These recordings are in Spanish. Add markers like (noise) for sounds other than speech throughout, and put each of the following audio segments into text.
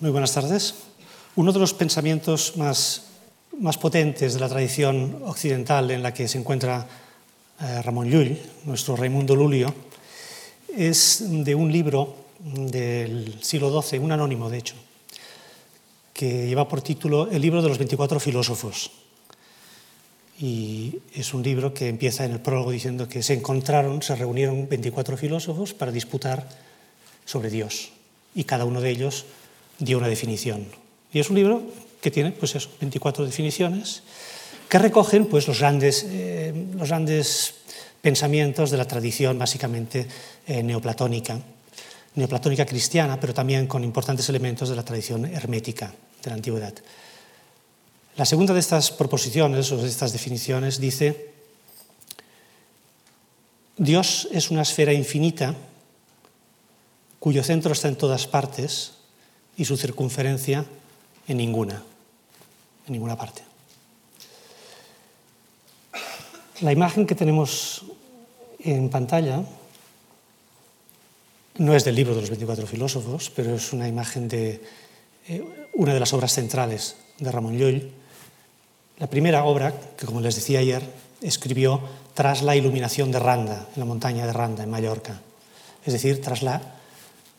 Muy buenas tardes. Uno de los pensamientos más, más potentes de la tradición occidental en la que se encuentra eh, Ramón Llull, nuestro Raimundo Lulio, es de un libro del siglo XII, un anónimo de hecho, que lleva por título El libro de los 24 filósofos. Y es un libro que empieza en el prólogo diciendo que se encontraron, se reunieron 24 filósofos para disputar sobre Dios. Y cada uno de ellos dio una definición. Y es un libro que tiene pues eso, 24 definiciones que recogen pues, los, grandes, eh, los grandes pensamientos de la tradición básicamente eh, neoplatónica, neoplatónica cristiana, pero también con importantes elementos de la tradición hermética de la antigüedad. La segunda de estas proposiciones o de estas definiciones dice, Dios es una esfera infinita cuyo centro está en todas partes y su circunferencia en ninguna, en ninguna parte. La imagen que tenemos en pantalla no es del libro de los 24 filósofos, pero es una imagen de eh, una de las obras centrales de Ramón Llull. La primera obra, que como les decía ayer, escribió tras la iluminación de Randa, en la montaña de Randa, en Mallorca. Es decir, tras la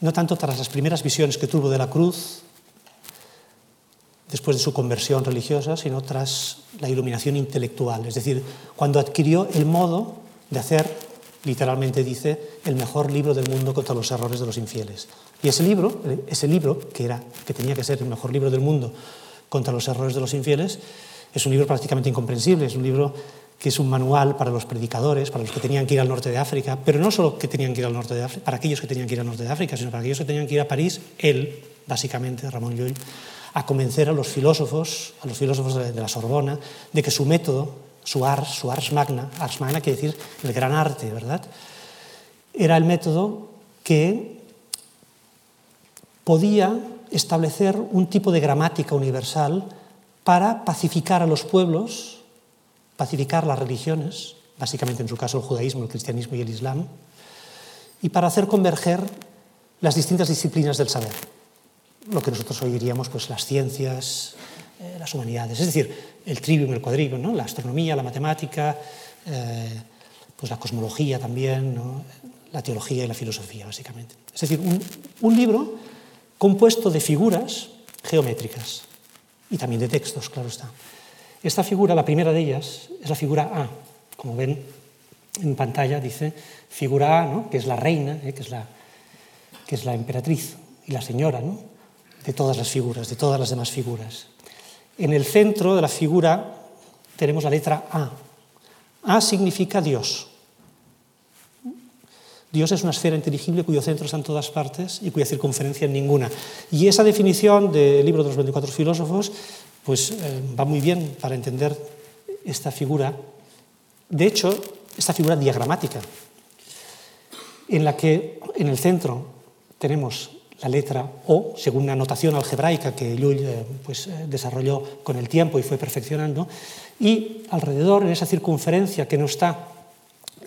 no tanto tras las primeras visiones que tuvo de la cruz, después de su conversión religiosa, sino tras la iluminación intelectual, es decir, cuando adquirió el modo de hacer, literalmente dice, el mejor libro del mundo contra los errores de los infieles. Y ese libro, ese libro que, era, que tenía que ser el mejor libro del mundo contra los errores de los infieles, es un libro prácticamente incomprensible, es un libro que es un manual para los predicadores, para los que tenían que ir al norte de África, pero no solo que tenían que ir al norte de África, para aquellos que tenían que ir al norte de África, sino para aquellos que tenían que ir a París, él, básicamente, Ramón Llull, a convencer a los filósofos, a los filósofos de, la Sorbona, de que su método, su ars, su ars magna, ars magna quiere decir el gran arte, ¿verdad? Era el método que podía establecer un tipo de gramática universal para pacificar a los pueblos pacificar las religiones, básicamente en su caso el judaísmo, el cristianismo y el islam, y para hacer converger las distintas disciplinas del saber, lo que nosotros hoy diríamos pues, las ciencias, eh, las humanidades, es decir, el trivium, el cuadrivium, ¿no? la astronomía, la matemática, eh, pues la cosmología también, la teología y la filosofía, básicamente. Es decir, un, un libro compuesto de figuras geométricas y también de textos, claro está. Esta figura, la primera de ellas, es la figura A. Como ven en pantalla, dice figura A, ¿no? que es la reina, ¿eh? que, es la, que es la emperatriz y la señora ¿no? de todas las figuras, de todas las demás figuras. En el centro de la figura tenemos la letra A. A significa Dios. Dios es una esfera inteligible cuyo centro está en todas partes y cuya circunferencia en ninguna. Y esa definición del libro de los 24 filósofos pues eh, va muy bien para entender esta figura. De hecho, esta figura diagramática, en la que en el centro tenemos la letra O, según una notación algebraica que Llull eh, pues, eh, desarrolló con el tiempo y fue perfeccionando, y alrededor, en esa circunferencia que no está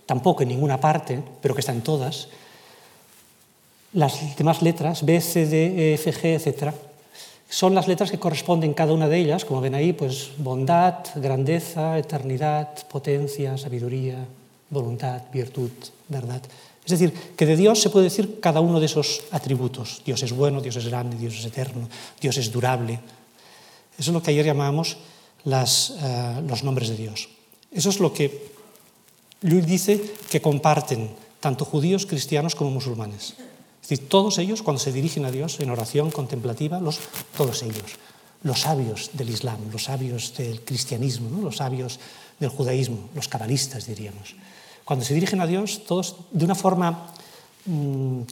tampoco en ninguna parte, pero que está en todas, las demás letras, B, C, D, E, F, G, etc., son las letras que corresponden cada una de ellas, como ven ahí, pues bondad, grandeza, eternidad, potencia, sabiduría, voluntad, virtud, verdad. Es decir, que de Dios se puede decir cada uno de esos atributos. Dios es bueno, Dios es grande, Dios es eterno, Dios es durable. Eso es lo que ayer llamábamos las, uh, los nombres de Dios. Eso es lo que Luis dice que comparten tanto judíos, cristianos como musulmanes. Es decir, todos ellos, cuando se dirigen a Dios en oración contemplativa, los, todos ellos, los sabios del Islam, los sabios del cristianismo, los sabios del judaísmo, los cabalistas, diríamos. Cuando se dirigen a Dios, todos de una forma mmm,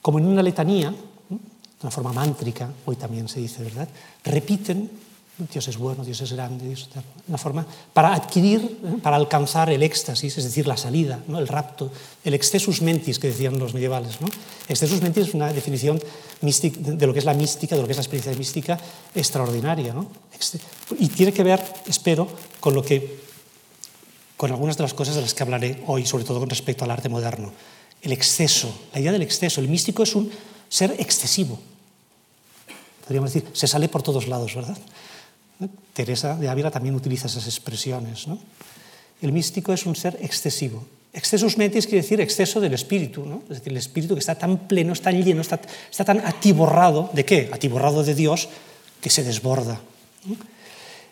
como en una letanía, de una forma mántrica, hoy también se dice, ¿verdad? Repiten Dios es bueno, Dios es grande, Dios es. Una forma para adquirir, ¿eh? para alcanzar el éxtasis, es decir, la salida, ¿no? el rapto, el excessus mentis que decían los medievales. ¿no? Excessus mentis es una definición de lo que es la mística, de lo que es la experiencia mística extraordinaria. ¿no? Y tiene que ver, espero, con lo que con algunas de las cosas de las que hablaré hoy, sobre todo con respecto al arte moderno. El exceso, la idea del exceso. El místico es un ser excesivo. podríamos decir, se sale por todos lados, ¿verdad? Teresa de Ávila también utiliza esas expresiones. ¿no? El místico es un ser excesivo. Excesus metis quiere decir exceso del espíritu, ¿no? es decir, el espíritu que está tan pleno, está tan lleno, está, tan atiborrado, ¿de qué? Atiborrado de Dios, que se desborda.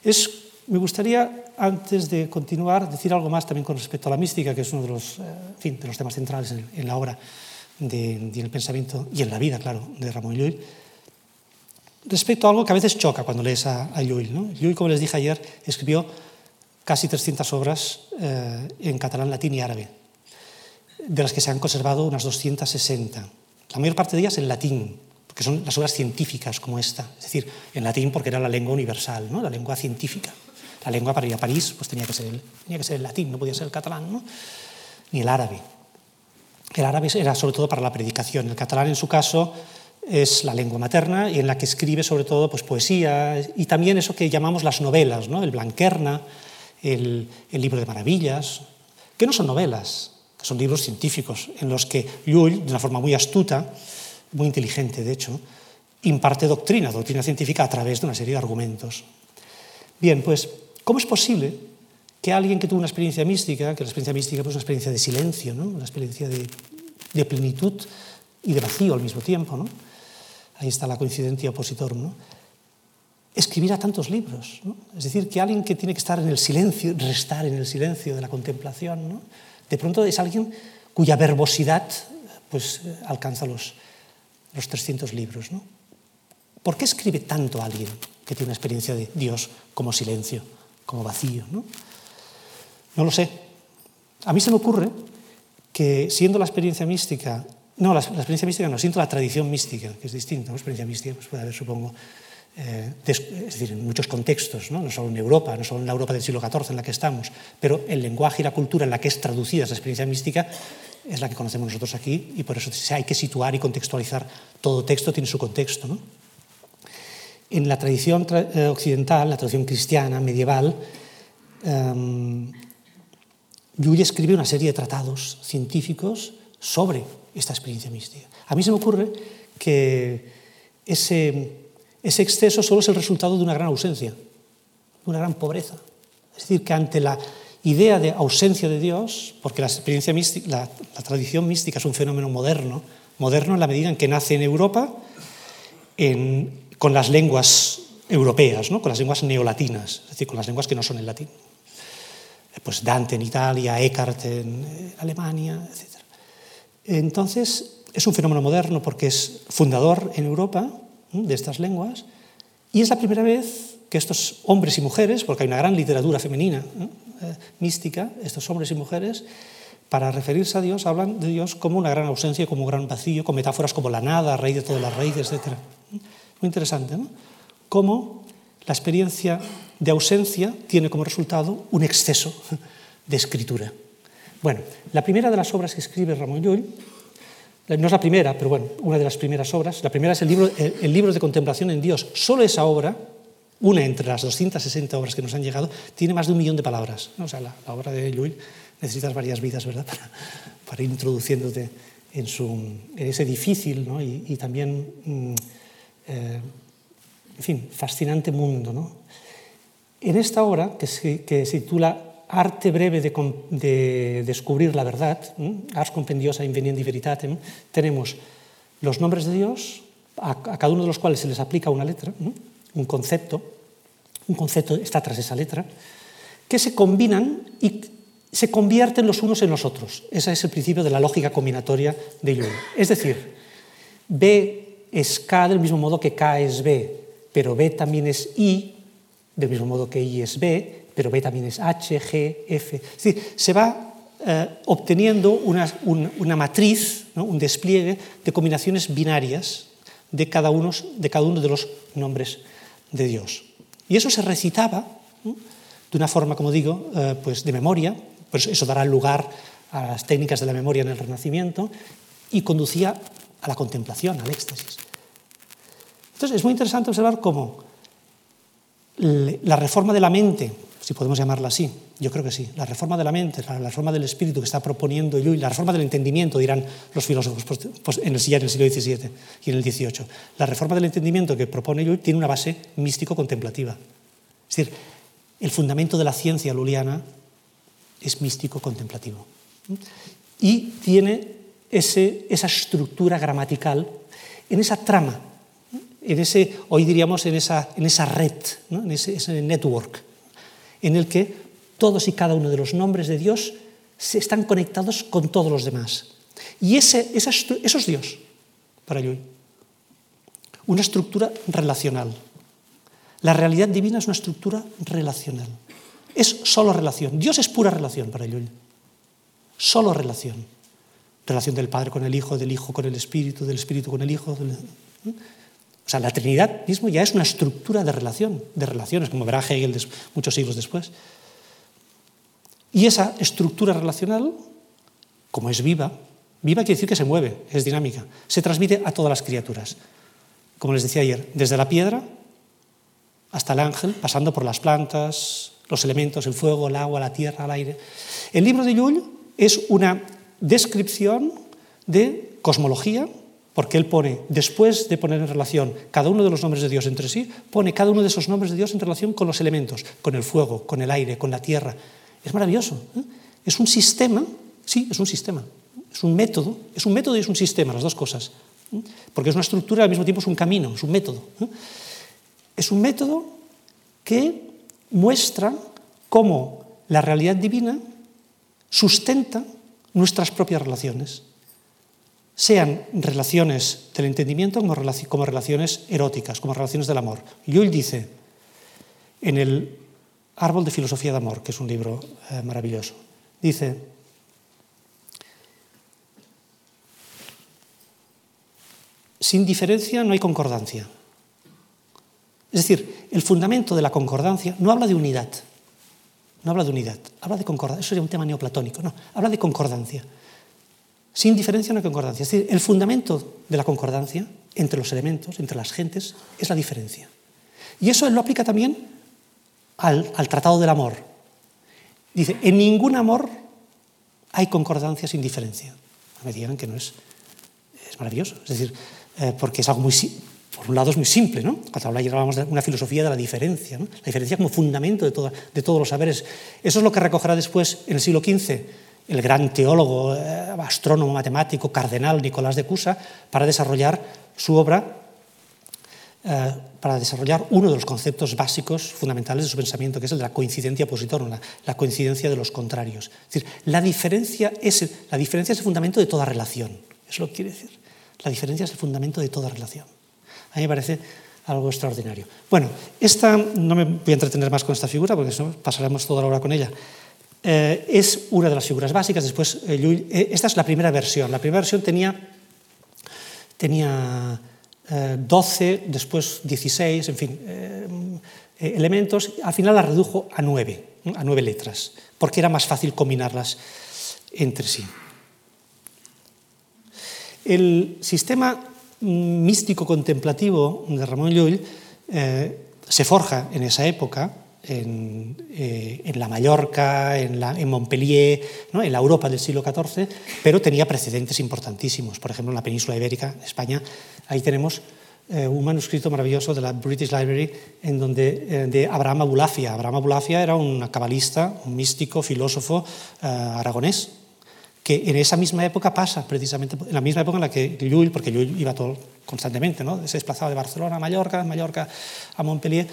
Es, me gustaría, antes de continuar, decir algo más también con respecto a la mística, que es uno de los, eh, fin, de los temas centrales en, la obra y en el pensamiento y en la vida, claro, de Ramón Llull, respecto a algo que a veces choca cuando lees a, a Llull. ¿no? Como les dije ayer, escribió casi 300 obras eh, en catalán, latín y árabe, de las que se han conservado unas 260. La mayor parte de ellas en latín, porque son las obras científicas como esta, es decir, en latín porque era la lengua universal, ¿no? la lengua científica. La lengua para ir a París pues tenía que ser el, latín, no podía ser el catalán, ni el árabe. El árabe era sobre todo para la predicación. El catalán, en su caso, es la lengua materna y en la que escribe sobre todo pues, poesía y también eso que llamamos las novelas, ¿no? el Blanquerna, el, libro de maravillas, que no son novelas, que son libros científicos en los que Llull, de una forma muy astuta, muy inteligente de hecho, imparte doctrina, doctrina científica a través de una serie de argumentos. Bien, pues, ¿cómo es posible que alguien que tuvo una experiencia mística, que la experiencia mística pues, es una experiencia de silencio, ¿no? una experiencia de, de plenitud y de vacío al mismo tiempo, ¿no? Ahí está la coincidencia opositor, ¿no? escribir a tantos libros. Es decir, que alguien que tiene que estar en el silencio, restar en el silencio de la contemplación, de pronto es alguien cuya verbosidad pues, alcanza los, los 300 libros. ¿no? ¿Por qué escribe tanto alguien que tiene una experiencia de Dios como silencio, como vacío? ¿no? no lo sé. A mí se me ocurre que siendo la experiencia mística, no, la, la experiencia mística no, siento la tradición mística, que es distinta, ¿no? experiencia mística pues puede haber, supongo, eh, es decir, en muchos contextos, ¿no? no solo en Europa, no solo en la Europa del siglo XIV en la que estamos, pero el lenguaje y la cultura en la que es traducida esa experiencia mística es la que conocemos nosotros aquí y por eso hay que situar y contextualizar. Todo texto tiene su contexto. ¿no? En la tradición tra eh, occidental, la tradición cristiana, medieval, Llull escribe una serie de tratados científicos sobre esta experiencia mística. A mí se me ocurre que ese, exceso solo es el resultado de una gran ausencia, de una gran pobreza. Es decir, que ante la idea de ausencia de Dios, porque la, experiencia mística, la, tradición mística es un fenómeno moderno, moderno en la medida en que nace en Europa con las lenguas europeas, ¿no? con las lenguas neolatinas, es decir, con las lenguas que no son el latín. Pues Dante en Italia, Eckhart en Alemania, etc. Entonces, es un fenómeno moderno porque es fundador en Europa de estas lenguas y es la primera vez que estos hombres y mujeres, porque hay una gran literatura femenina eh, mística, estos hombres y mujeres, para referirse a Dios, hablan de Dios como una gran ausencia, como un gran vacío, con metáforas como la nada, rey de todas las raíces, etc. Muy interesante, ¿no? Cómo la experiencia de ausencia tiene como resultado un exceso de escritura. Bueno, la primera de las obras que escribe Ramón Llull, no es la primera, pero bueno, una de las primeras obras, la primera es el libro, el, libro de contemplación en Dios. Solo esa obra, una entre las 260 obras que nos han llegado, tiene más de un millón de palabras. O sea, la, obra de Llull necesitas varias vidas, ¿verdad?, (laughs) para, ir introduciéndote en, su, en ese difícil ¿no? y, también, mm, eh, en fin, fascinante mundo. ¿no? En esta obra, que se titula Arte breve de, de descubrir la verdad, Ars compendiosa inveniendi veritatem, tenemos los nombres de Dios, a, cada uno de los cuales se les aplica una letra, un concepto, un concepto está tras esa letra, que se combinan y se convierten los unos en los otros. Ese es el principio de la lógica combinatoria de Jung. Es decir, B es K del mismo modo que K es B, pero B también es I, del mismo modo que I es B, pero B también es H, G, F. Es decir, se va eh, obteniendo una, un, una matriz, ¿no? un despliegue de combinaciones binarias de cada, uno, de los nombres de Dios. Y eso se recitaba de una forma, como digo, eh, pues de memoria, pues eso dará lugar a las técnicas de la memoria en el Renacimiento y conducía a la contemplación, al éxtasis. Entonces es muy interesante observar cómo la reforma de la mente si podemos llamarla así. Yo creo que sí. La reforma de la mente, la reforma del espíritu que está proponiendo Llull, la reforma del entendimiento, dirán los filósofos pues, pues en el, siglo XVII y en el XVIII. La reforma del entendimiento que propone Llull tiene una base místico-contemplativa. Es decir, el fundamento de la ciencia luliana es místico-contemplativo. Y tiene ese, esa estructura gramatical en esa trama, en ese, hoy diríamos en esa, en esa red, en ese, ese network en el que todos y cada uno de los nombres de Dios se están conectados con todos los demás. Y ese, esa, eso es Dios para Llull. Una estructura relacional. La realidad divina es una estructura relacional. Es solo relación. Dios es pura relación para Llull. Solo relación. Relación del Padre con el Hijo, del Hijo con el Espíritu, del Espíritu con el Hijo. O sea, la Trinidad mismo ya es una estructura de relación, de relaciones, como verá Hegel muchos siglos después. Y esa estructura relacional, como es viva, viva quiere decir que se mueve, es dinámica, se transmite a todas las criaturas. Como les decía ayer, desde la piedra hasta el ángel, pasando por las plantas, los elementos, el fuego, el agua, la tierra, el aire. El libro de Llull es una descripción de cosmología, porque él pone, después de poner en relación cada uno de los nombres de Dios entre sí, pone cada uno de esos nombres de Dios en relación con los elementos, con el fuego, con el aire, con la tierra. Es maravilloso. ¿eh? Es un sistema, sí, es un sistema, es un método, es un método y es un sistema, las dos cosas. ¿eh? Porque es una estructura al mismo tiempo es un camino, es un método. ¿eh? Es un método que muestra cómo la realidad divina sustenta nuestras propias relaciones sean relaciones del entendimiento como, relaciones eróticas, como relaciones del amor. Llull dice en el Árbol de Filosofía de Amor, que es un libro eh, maravilloso, dice, sin diferencia no hay concordancia. Es decir, el fundamento de la concordancia no habla de unidad, no habla de unidad, habla de concordancia, eso sería un tema neoplatónico, no, habla de concordancia. Sin diferencia no hay concordancia. Es decir, el fundamento de la concordancia entre los elementos, entre las gentes, es la diferencia. Y eso él lo aplica también al, al Tratado del Amor. Dice, en ningún amor hay concordancia sin diferencia. Me digan que no es, es maravilloso. Es decir, eh, porque es algo muy, por un lado es muy simple, ¿no? Cuando hablábamos de una filosofía de la diferencia, ¿no? la diferencia como fundamento de, toda, de todos los saberes. Eso es lo que recogerá después en el siglo XV el gran teólogo, eh, astrónomo, matemático, cardenal Nicolás de Cusa, para desarrollar su obra, eh, para desarrollar uno de los conceptos básicos, fundamentales de su pensamiento, que es el de la coincidencia positora, la, coincidencia de los contrarios. Es decir, la diferencia es, la diferencia es el fundamento de toda relación. Es lo que quiere decir. La diferencia es el fundamento de toda relación. A mí me parece algo extraordinario. Bueno, esta, no me voy a entretener más con esta figura, porque pasaremos toda la hora con ella. Eh, es una de las figuras básicas. Después, eh, eh, esta es la primera versión. La primera versión tenía, tenía 12, después 16, en fin, elementos. Al final la redujo a 9, a 9 letras, porque era más fácil combinarlas entre sí. El sistema místico contemplativo de Ramón Llull se forja en esa época eh, en, la Mallorca, en, Montpellier, ¿no? en la Europa del siglo XIV, pero tenía precedentes importantísimos. Por ejemplo, en la península ibérica, España, ahí tenemos eh, un manuscrito maravilloso de la British Library en donde, eh, de Abraham Abulafia. Abraham Abulafia era un cabalista, un místico, filósofo aragonés, que en esa misma época pasa, precisamente en la misma época en la que Llull, porque Llull iba todo constantemente, ¿no? se desplazaba de Barcelona a Mallorca, Mallorca a Montpellier,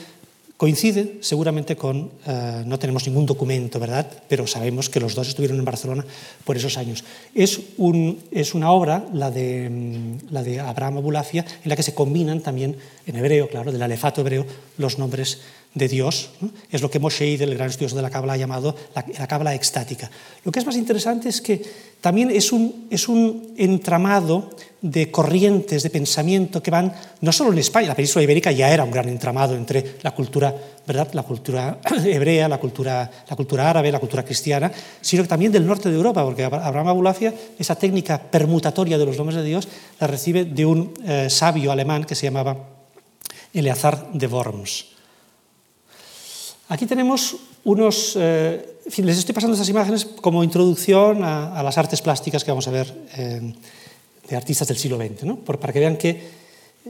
Coincide seguramente con, eh, no tenemos ningún documento, ¿verdad? Pero sabemos que los dos estuvieron en Barcelona por esos años. Es, un, es una obra, la de, mm, la de Abraham Abulafia, en la que se combinan también, en hebreo, claro, del alefato hebreo, los nombres de Dios. Es lo que Moshe, el gran estudioso de la Cábala, ha llamado la, la extática. Lo que es más interesante es que también es un, es un entramado de corrientes de pensamiento que van no solo en España, la península ibérica ya era un gran entramado entre la cultura, ¿verdad? La cultura (clears throat) hebrea, la cultura, la cultura árabe, la cultura cristiana, sino también del norte de Europa, porque Abraham Abulafia, esa técnica permutatoria de los nombres de Dios, la recibe de un eh, sabio alemán que se llamaba Eleazar de Worms. Aquí tenemos unos... Eh, les estoy pasando estas imágenes como introducción a, a las artes plásticas que vamos a ver eh, de artistas del siglo XX, ¿no? Por, para que vean que...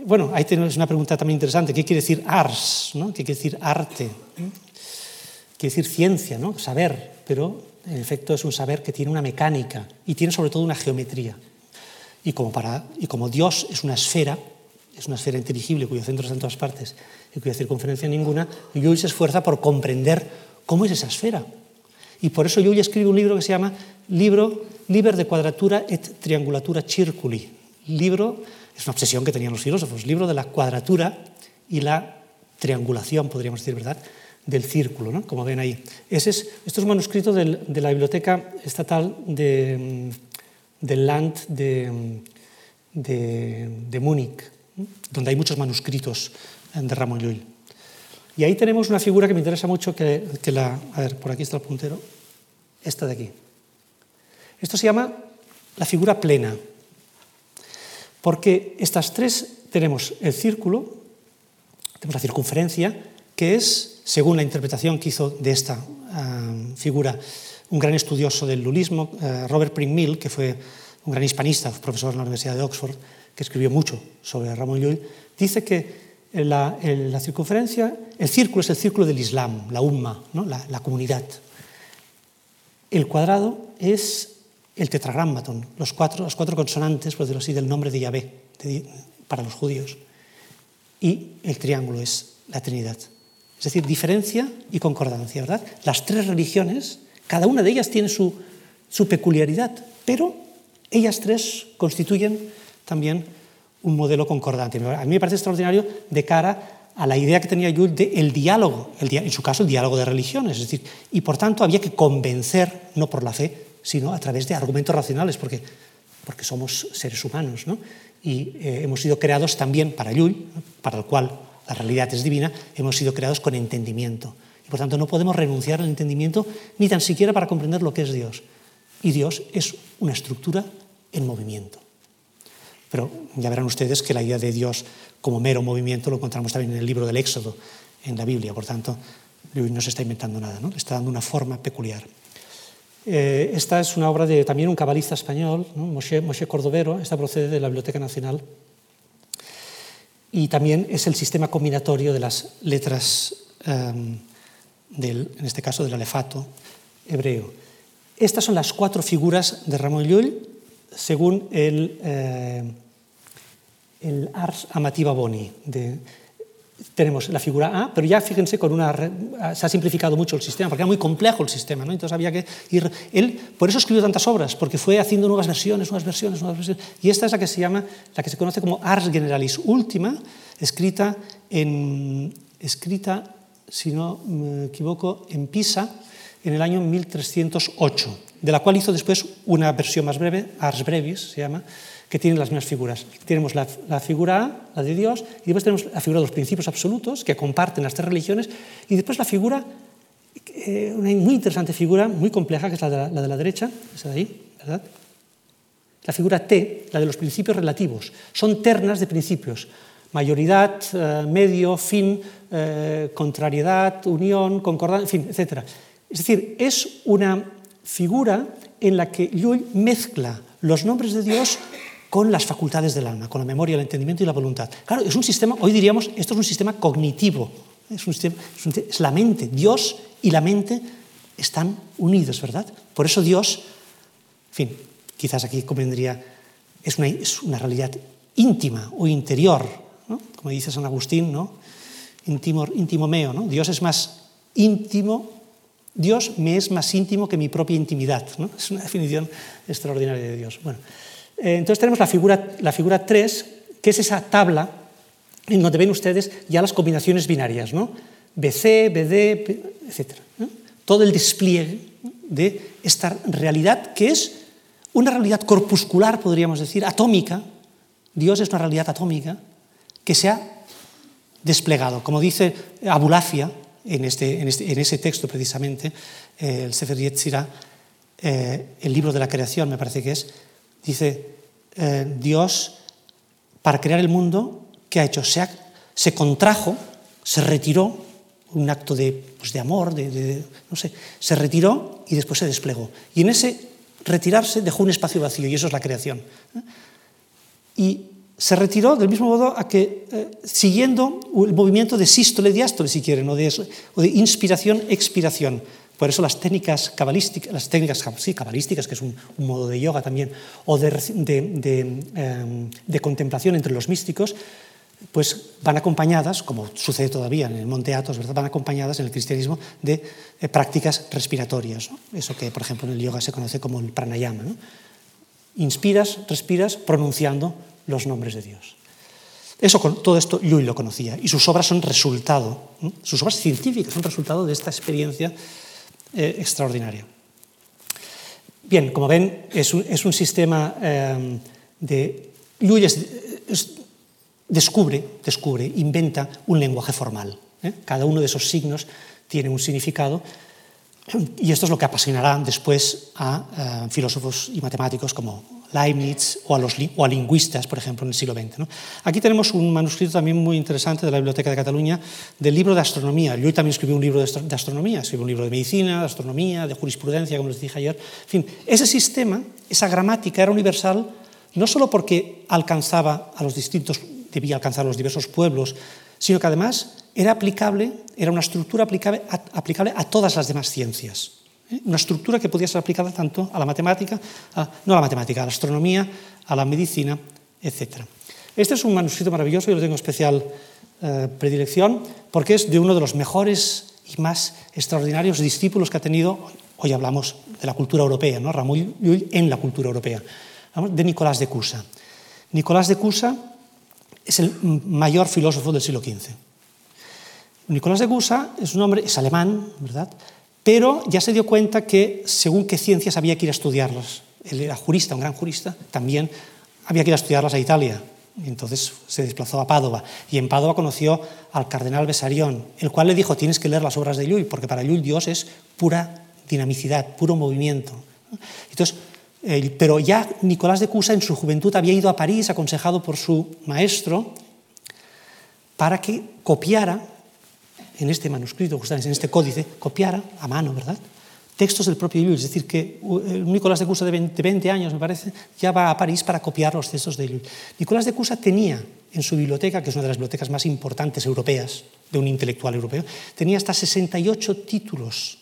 Bueno, ahí tenemos una pregunta también interesante. ¿Qué quiere decir ars? ¿no? ¿Qué quiere decir arte? Quiere decir ciencia, ¿no? saber, pero en efecto es un saber que tiene una mecánica y tiene sobre todo una geometría. Y como, para, y como Dios es una esfera, es una esfera inteligible cuyo centro está en todas partes y cuya circunferencia ninguna, Llull se esfuerza por comprender cómo es esa esfera. Y por eso Llull escribe un libro que se llama Libro Liber de Quadratura et Triangulatura Circuli. Libro, es una obsesión que tenían los filósofos, libro de la cuadratura y la triangulación, podríamos decir, ¿verdad?, del círculo, ¿no? como ven ahí. Ese es, esto es un manuscrito de la Biblioteca Estatal de, del Land de Múnich, donde hay muchos manuscritos de Ramón Llull. Y ahí tenemos una figura que me interesa mucho, que, la... A ver, por aquí está el puntero. Esta de aquí. Esto se llama la figura plena, porque estas tres tenemos el círculo, tenemos la circunferencia, que es, según la interpretación que hizo de esta uh, figura un gran estudioso del lulismo, uh, Robert Pring que fue un gran hispanista, profesor en la Universidad de Oxford, que escribió mucho sobre Ramón Llull, dice que la, circunferencia, el círculo es el círculo del Islam, la umma, ¿no? la, comunidad. El cuadrado es el tetragrámaton, los cuatro, las cuatro consonantes, por decirlo así, del nombre de Yahvé para los judíos. Y el triángulo es la Trinidad. Es decir, diferencia y concordancia, ¿verdad? Las tres religiones, cada una de ellas tiene su peculiaridad, pero ellas tres constituyen también un modelo concordante. A mí me parece extraordinario de cara a la idea que tenía Jules del el diálogo, el, en su caso el diálogo de religiones, es decir, y por tanto había que convencer, no por la fe, sino a través de argumentos racionales, porque, porque somos seres humanos, ¿no? y eh, hemos sido creados también para Jules, para el cual la realidad es divina, hemos sido creados con entendimiento. Y por tanto no podemos renunciar al entendimiento ni tan siquiera para comprender lo que es Dios. Y Dios es una estructura en movimiento. Pero ya verán ustedes que la idea de Dios como mero movimiento lo encontramos también en el libro del Éxodo, en la Biblia. Por tanto, Luis no se está inventando nada, ¿no? le está dando una forma peculiar. Eh, esta es una obra de también un cabalista español. Moshe, Moshe Cordovero, esta procede de la Biblioteca Nacional. Y también es el sistema combinatorio de las letras, um, del, en este caso del alefato hebreo. Estas son las cuatro figuras de Ramón Llull según el, eh, el Ars Amativa Boni. De, tenemos la figura A, pero ya fíjense, con una, se ha simplificado mucho el sistema, porque era muy complejo el sistema, ¿no? entonces había que ir... Él, por eso escribió tantas obras, porque fue haciendo nuevas versiones, nuevas versiones, nuevas versiones, y esta es la que se llama, la que se conoce como Ars Generalis Última, escrita, en, escrita si no me equivoco, en Pisa, en el año 1308, de la cual hizo después una versión más breve, Ars Brevis se llama, que tiene las mismas figuras. Tenemos la, la, figura A, la de Dios, y después tenemos la figura de los principios absolutos que comparten las tres religiones, y después la figura, eh, una muy interesante figura, muy compleja, que es la de la, la, de la derecha, esa de ahí, ¿verdad? La figura T, la de los principios relativos. Son ternas de principios. Mayoridad, eh, medio, fin, eh, contrariedad, unión, concordancia, en fin, etc. Es decir, es una figura en la que Llull mezcla los nombres de Dios con las facultades del alma, con la memoria, el entendimiento y la voluntad. Claro, es un sistema, hoy diríamos, esto es un sistema cognitivo, es, la mente, Dios y la mente están unidos, ¿verdad? Por eso Dios, en fin, quizás aquí convendría, es una, es una realidad íntima o interior, ¿no? como dice San Agustín, ¿no? íntimo meo, ¿no? Dios es más íntimo, Dios me es más íntimo que mi propia intimidad. Es una definición extraordinaria de Dios. Bueno, eh, entonces tenemos la figura, la figura 3, que es esa tabla en donde ven ustedes ya las combinaciones binarias, ¿no? BC, BD, etc. Todo el despliegue de esta realidad que es una realidad corpuscular, podríamos decir, atómica. Dios es una realidad atómica que se ha desplegado. Como dice Abulafia, en, este, en, este, en ese texto precisamente, eh, el Sefer Yetzirah, eh, el libro de la creación, me parece que es, dice, eh, Dios, para crear el mundo, ¿qué ha hecho? Se, ha, se contrajo, se retiró, un acto de, pues de amor, de, de, no sé, se retiró y después se desplegó. Y en ese retirarse dejó un espacio vacío y eso es la creación. Y se retiró del mismo modo a que, eh, siguiendo el movimiento de sístole y diástole, si quieren, o de, inspiración-expiración. Por eso las técnicas cabalísticas, las técnicas sí, cabalísticas, que es un, modo de yoga también, o de, de, contemplación entre los místicos, pues van acompañadas, como sucede todavía en el Monte Athos, ¿verdad? van acompañadas en el cristianismo de eh, prácticas respiratorias. Eso que, por ejemplo, en el yoga se conoce como el pranayama. Inspiras, respiras, pronunciando los nombres de Dios. Eso, todo esto Llull lo conocía y sus obras son resultado, sus obras científicas son resultado de esta experiencia eh, extraordinaria. Bien, como ven, es un, es un sistema eh, de... Llull es, es descubre, descubre, inventa un lenguaje formal. ¿eh? Cada uno de esos signos tiene un significado y esto es lo que apasionará después a filósofos y matemáticos como Leibniz o a, los, a lingüistas, por ejemplo, en el siglo XX. Aquí tenemos un manuscrito también muy interesante de la Biblioteca de Cataluña del libro de astronomía. Llull también escribió un libro de, astronomía, escribió un libro de medicina, de astronomía, de jurisprudencia, como les dije ayer. En fin, ese sistema, esa gramática era universal no solo porque alcanzaba a los distintos debía alcanzar los diversos pueblos, sino que además era aplicable, era una estructura aplicable a, aplicable a todas las demás ciencias. Una estructura que podía ser aplicada tanto a la matemática, no a la matemática, a la astronomía, a la medicina, etc. Este es un manuscrito maravilloso, yo lo tengo especial eh, predilección, porque es de uno de los mejores y más extraordinarios discípulos que ha tenido, hoy hablamos de la cultura europea, ¿no? Ramón Llull en la cultura europea, de Nicolás de Cusa. Nicolás de Cusa es el mayor filósofo del siglo XV. Nicolás de Cusa es un hombre, es alemán, ¿verdad? Pero ya se dio cuenta que según qué ciencias había que ir a estudiarlas. Él era jurista, un gran jurista, también había que ir a estudiarlas a Italia. Entonces se desplazó a Padova y en Padova conoció al cardenal Besarión, el cual le dijo, tienes que leer las obras de Llull, porque para Llull Dios es pura dinamicidad, puro movimiento. Entonces, pero ya Nicolás de Cusa en su juventud había ido a París aconsejado por su maestro para que copiara en este manuscrito, justamente en este códice, copiara a mano, ¿verdad? Textos del propio Llull, es decir, que Nicolás de Cusa de 20, 20 años, me parece, ya va a París para copiar los textos de Llull. Nicolás de Cusa tenía en su biblioteca, que es una de las bibliotecas más importantes europeas, de un intelectual europeo, tenía hasta 68 títulos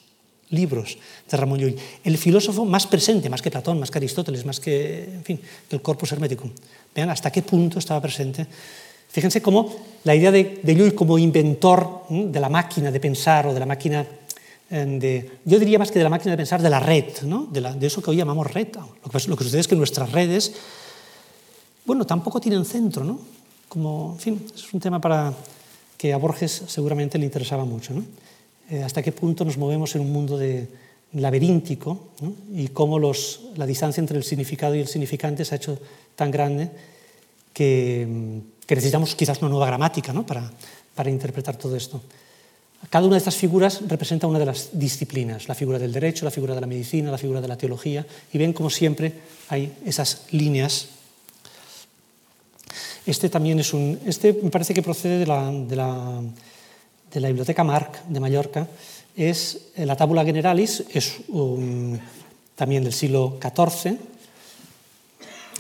libros de Ramón Llull. El filósofo más presente, más que Platón, más que Aristóteles, más que, en fin, que el corpus hermeticum. Vean hasta qué punto estaba presente. Fíjense cómo la idea de, de Llull como inventor de la máquina de pensar o de la máquina de, yo diría más que de la máquina de pensar, de la red, ¿no? de, la, de, eso que hoy llamamos red. Lo que, lo que sucede es que nuestras redes, bueno, tampoco tienen centro, ¿no? Como, en fin, es un tema para que a Borges seguramente le interesaba mucho, ¿no? Eh, hasta qué punto nos movemos en un mundo de, laberíntico ¿no? y cómo los, la distancia entre el significado y el significante se ha hecho tan grande que, necesitamos quizás una nueva gramática ¿no? para, para interpretar todo esto. Cada una de estas figuras representa una de las disciplinas, la figura del derecho, la figura de la medicina, la figura de la teología, y ven como siempre hay esas líneas. Este también es un, este me parece que procede de la, de la de la Biblioteca Marc de Mallorca es eh, la Tabula Generalis, es también del siglo XIV,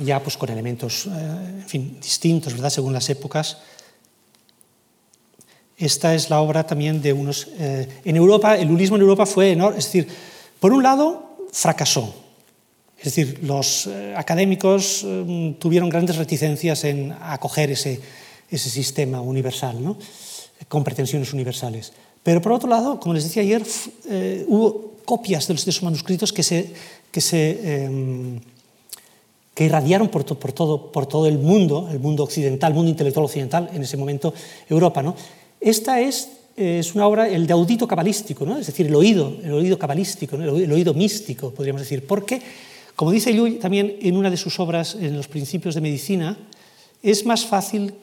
ya pues con elementos eh, distintos, ¿verdad? según las épocas. Esta es la obra también de unos... Eh, en Europa, el lulismo en Europa fue enorme, es decir, por un lado, fracasó. Es decir, los eh, académicos eh, tuvieron grandes reticencias en acoger ese, ese sistema universal. ¿no? con pretensiones universales. Pero por otro lado, como les decía ayer, hubo copias de, los, de manuscritos que se, que se eh, que irradiaron por, por, todo, por todo el mundo, el mundo occidental, el mundo intelectual occidental, en ese momento Europa. ¿no? Esta es, es una obra, el de audito cabalístico, ¿no? es decir, el oído, el oído cabalístico, el oído místico, podríamos decir, porque, como dice Llull también en una de sus obras, en los principios de medicina, es más fácil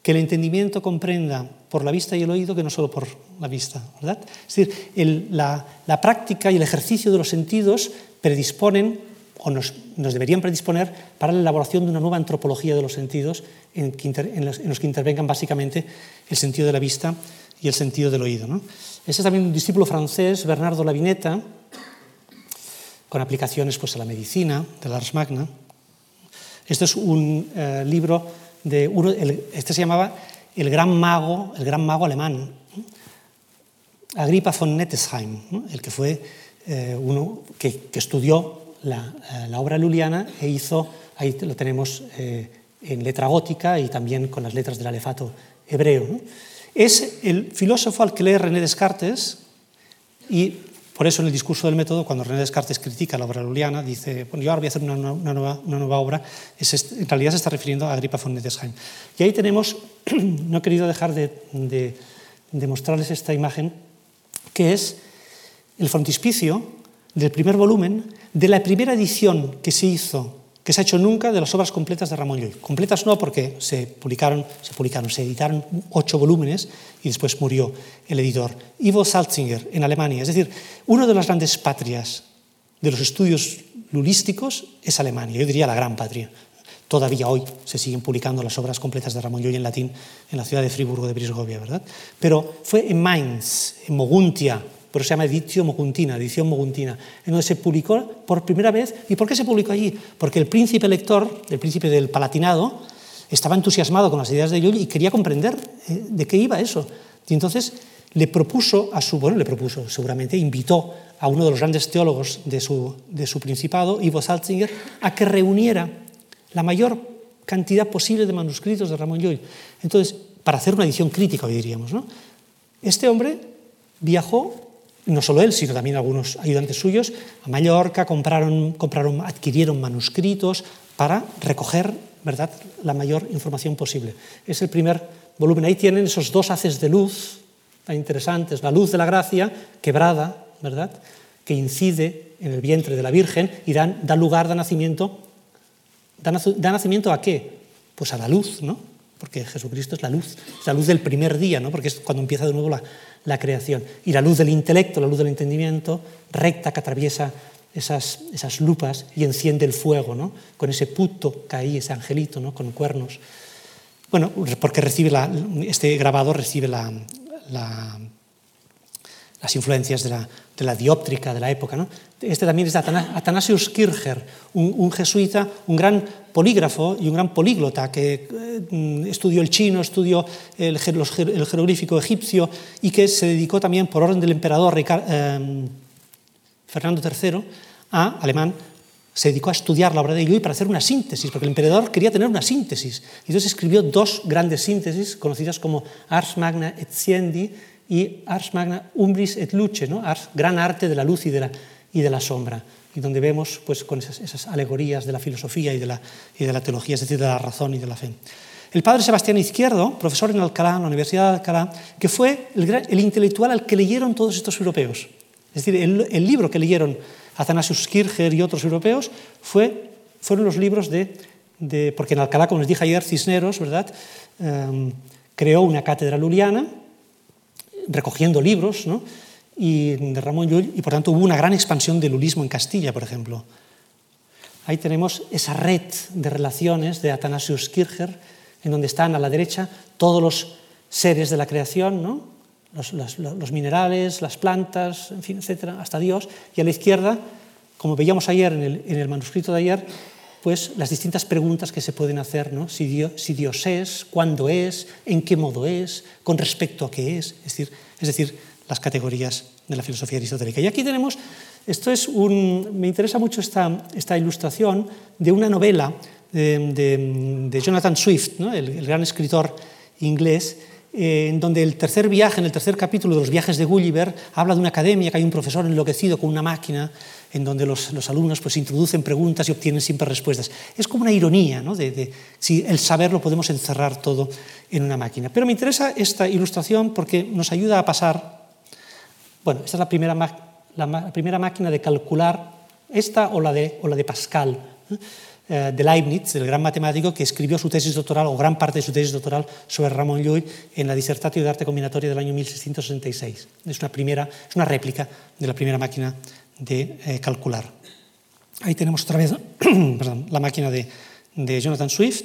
que el entendimiento comprenda por la vista y el oído que no solo por la vista, ¿verdad? Es decir, la, la, práctica y el ejercicio de los sentidos predisponen o nos, deberían predisponer para la elaboración de una nueva antropología de los sentidos en, que inter, en, los, que intervengan básicamente el sentido de la vista y el sentido del oído. ¿no? Este es también un discípulo francés, Bernardo Lavineta, con aplicaciones pues, a la medicina, de la Ars Magna. Este es un eh, libro de uno, este se llamaba El gran mago, el gran mago alemán, Agrippa von Nettesheim, ¿no? el que fue eh, uno que estudió la, eh, la, obra luliana e hizo, ahí lo tenemos eh, en letra gótica y también con las letras del alefato hebreo. Es el filósofo al que lee René Descartes y por eso en el discurso del método, cuando René Descartes critica la obra luliana, dice, bueno, yo ahora voy a hacer una, nueva, una nueva, obra, en realidad se está refiriendo a Agrippa von Nettesheim. Y ahí tenemos, (clears throat) no he querido dejar de, de, de mostrarles esta imagen, que es el frontispicio del primer volumen de la primera edición que se hizo, que se ha hecho nunca de las obras completas de Ramón Llull. Completas no porque se publicaron, se editaron ocho volúmenes y después murió el editor. Ivo Salzinger, en Alemania. Es decir, una de las grandes patrias de los estudios lulísticos es Alemania, yo diría la gran patria. Todavía hoy se siguen publicando las obras completas de Ramón Llull en latín en la ciudad de Friburgo de Brisgovia, ¿verdad? Pero fue en Mainz, en Moguntia, por eso se llama Editio Moguntina, edición Moguntina, en donde se publicó por primera vez. ¿Y por qué se publicó allí? Porque el príncipe lector, el príncipe del Palatinado, estaba entusiasmado con las ideas de Llull y quería comprender eh, de qué iba eso. Y entonces le propuso a su, bueno, le propuso, seguramente invitó a uno de los grandes teólogos de su, de su principado, Ivo Salzinger, a que reuniera la mayor cantidad posible de manuscritos de Ramón Llull. Entonces, para hacer una edición crítica, hoy diríamos, ¿no? Este hombre viajó no solo él, sino también algunos ayudantes suyos, a Mallorca, compraron, compraron, adquirieron manuscritos para recoger ¿verdad? la mayor información posible. Es el primer volumen. Ahí tienen esos dos haces de luz tan interesantes, la luz de la gracia, quebrada, ¿verdad? que incide en el vientre de la Virgen y dan, da lugar, da nacimiento. Da, nacimiento a qué? Pues a la luz, ¿no? porque Jesucristo es la luz, es la luz del primer día, ¿no? porque es cuando empieza de nuevo la, la creación. Y la luz del intelecto, la luz del entendimiento, recta que atraviesa esas, esas lupas y enciende el fuego, ¿no? con ese puto caí, ese angelito, ¿no? con cuernos. Bueno, porque recibe este grabado recibe la, la, las influencias de la, de la, dióptrica de la época. ¿no? Este también es de Athanasius Kircher, un, jesuita, un gran polígrafo y un gran políglota que eh, estudió el chino, estudió el, jeroglífico egipcio y que se dedicó también, por orden del emperador eh, Fernando III, a alemán, se dedicó a estudiar la obra de Llull para hacer una síntesis, porque el emperador quería tener una síntesis. Y entonces escribió dos grandes síntesis conocidas como Ars Magna et Siendi y Ars Magna Umbris et Luce. Ars, gran arte de la luz y de la, y de la sombra, y donde vemos pues, con esas, esas alegorías de la filosofía y de la, y de la teología, es decir, de la razón y de la fe. El padre Sebastián Izquierdo, profesor en Alcalá, en la Universidad de Alcalá, que fue el, el intelectual al que leyeron todos estos europeos. Es decir, el, el libro que leyeron Athanasius Kircher y otros europeos fue, fueron los libros de, de, porque en Alcalá, como les dije ayer, Cisneros, ¿verdad? Um, creó una cátedra luliana recogiendo libros, ¿no? Y de Ramón Llull, y por tanto hubo una gran expansión del lulismo en Castilla, por ejemplo. Ahí tenemos esa red de relaciones de Athanasius Kircher, en donde están a la derecha todos los seres de la creación, ¿no? los, los, los minerales, las plantas, en fin, etcétera, hasta Dios, y a la izquierda, como veíamos ayer en el, en el manuscrito de ayer, pues las distintas preguntas que se pueden hacer, ¿no? si, Dios, si Dios es, cuándo es, en qué modo es, con respecto a qué es, es decir, es decir las categorías de la filosofía aristotélica. Y aquí tenemos, esto es me interesa mucho esta, esta ilustración de una novela de, Jonathan Swift, el, gran escritor inglés, eh, en donde el tercer viaje, en el tercer capítulo de los viajes de Gulliver, habla de una academia que hay un profesor enloquecido con una máquina en donde los, los alumnos pues, introducen preguntas y obtienen siempre respuestas. Es como una ironía, de, si el saber lo podemos encerrar todo en una máquina. Pero me interesa esta ilustración porque nos ayuda a pasar bueno, esta es la primera, la, la primera máquina de calcular, esta o la de, o la de Pascal, eh, de Leibniz, el gran matemático que escribió su tesis doctoral, o gran parte de su tesis doctoral, sobre Ramón Llull en la Disertatio de Arte Combinatoria del año 1666. Es una, primera, es una réplica de la primera máquina de eh, calcular. Ahí tenemos otra vez (clears throat) perdón, la máquina de, de, Jonathan Swift.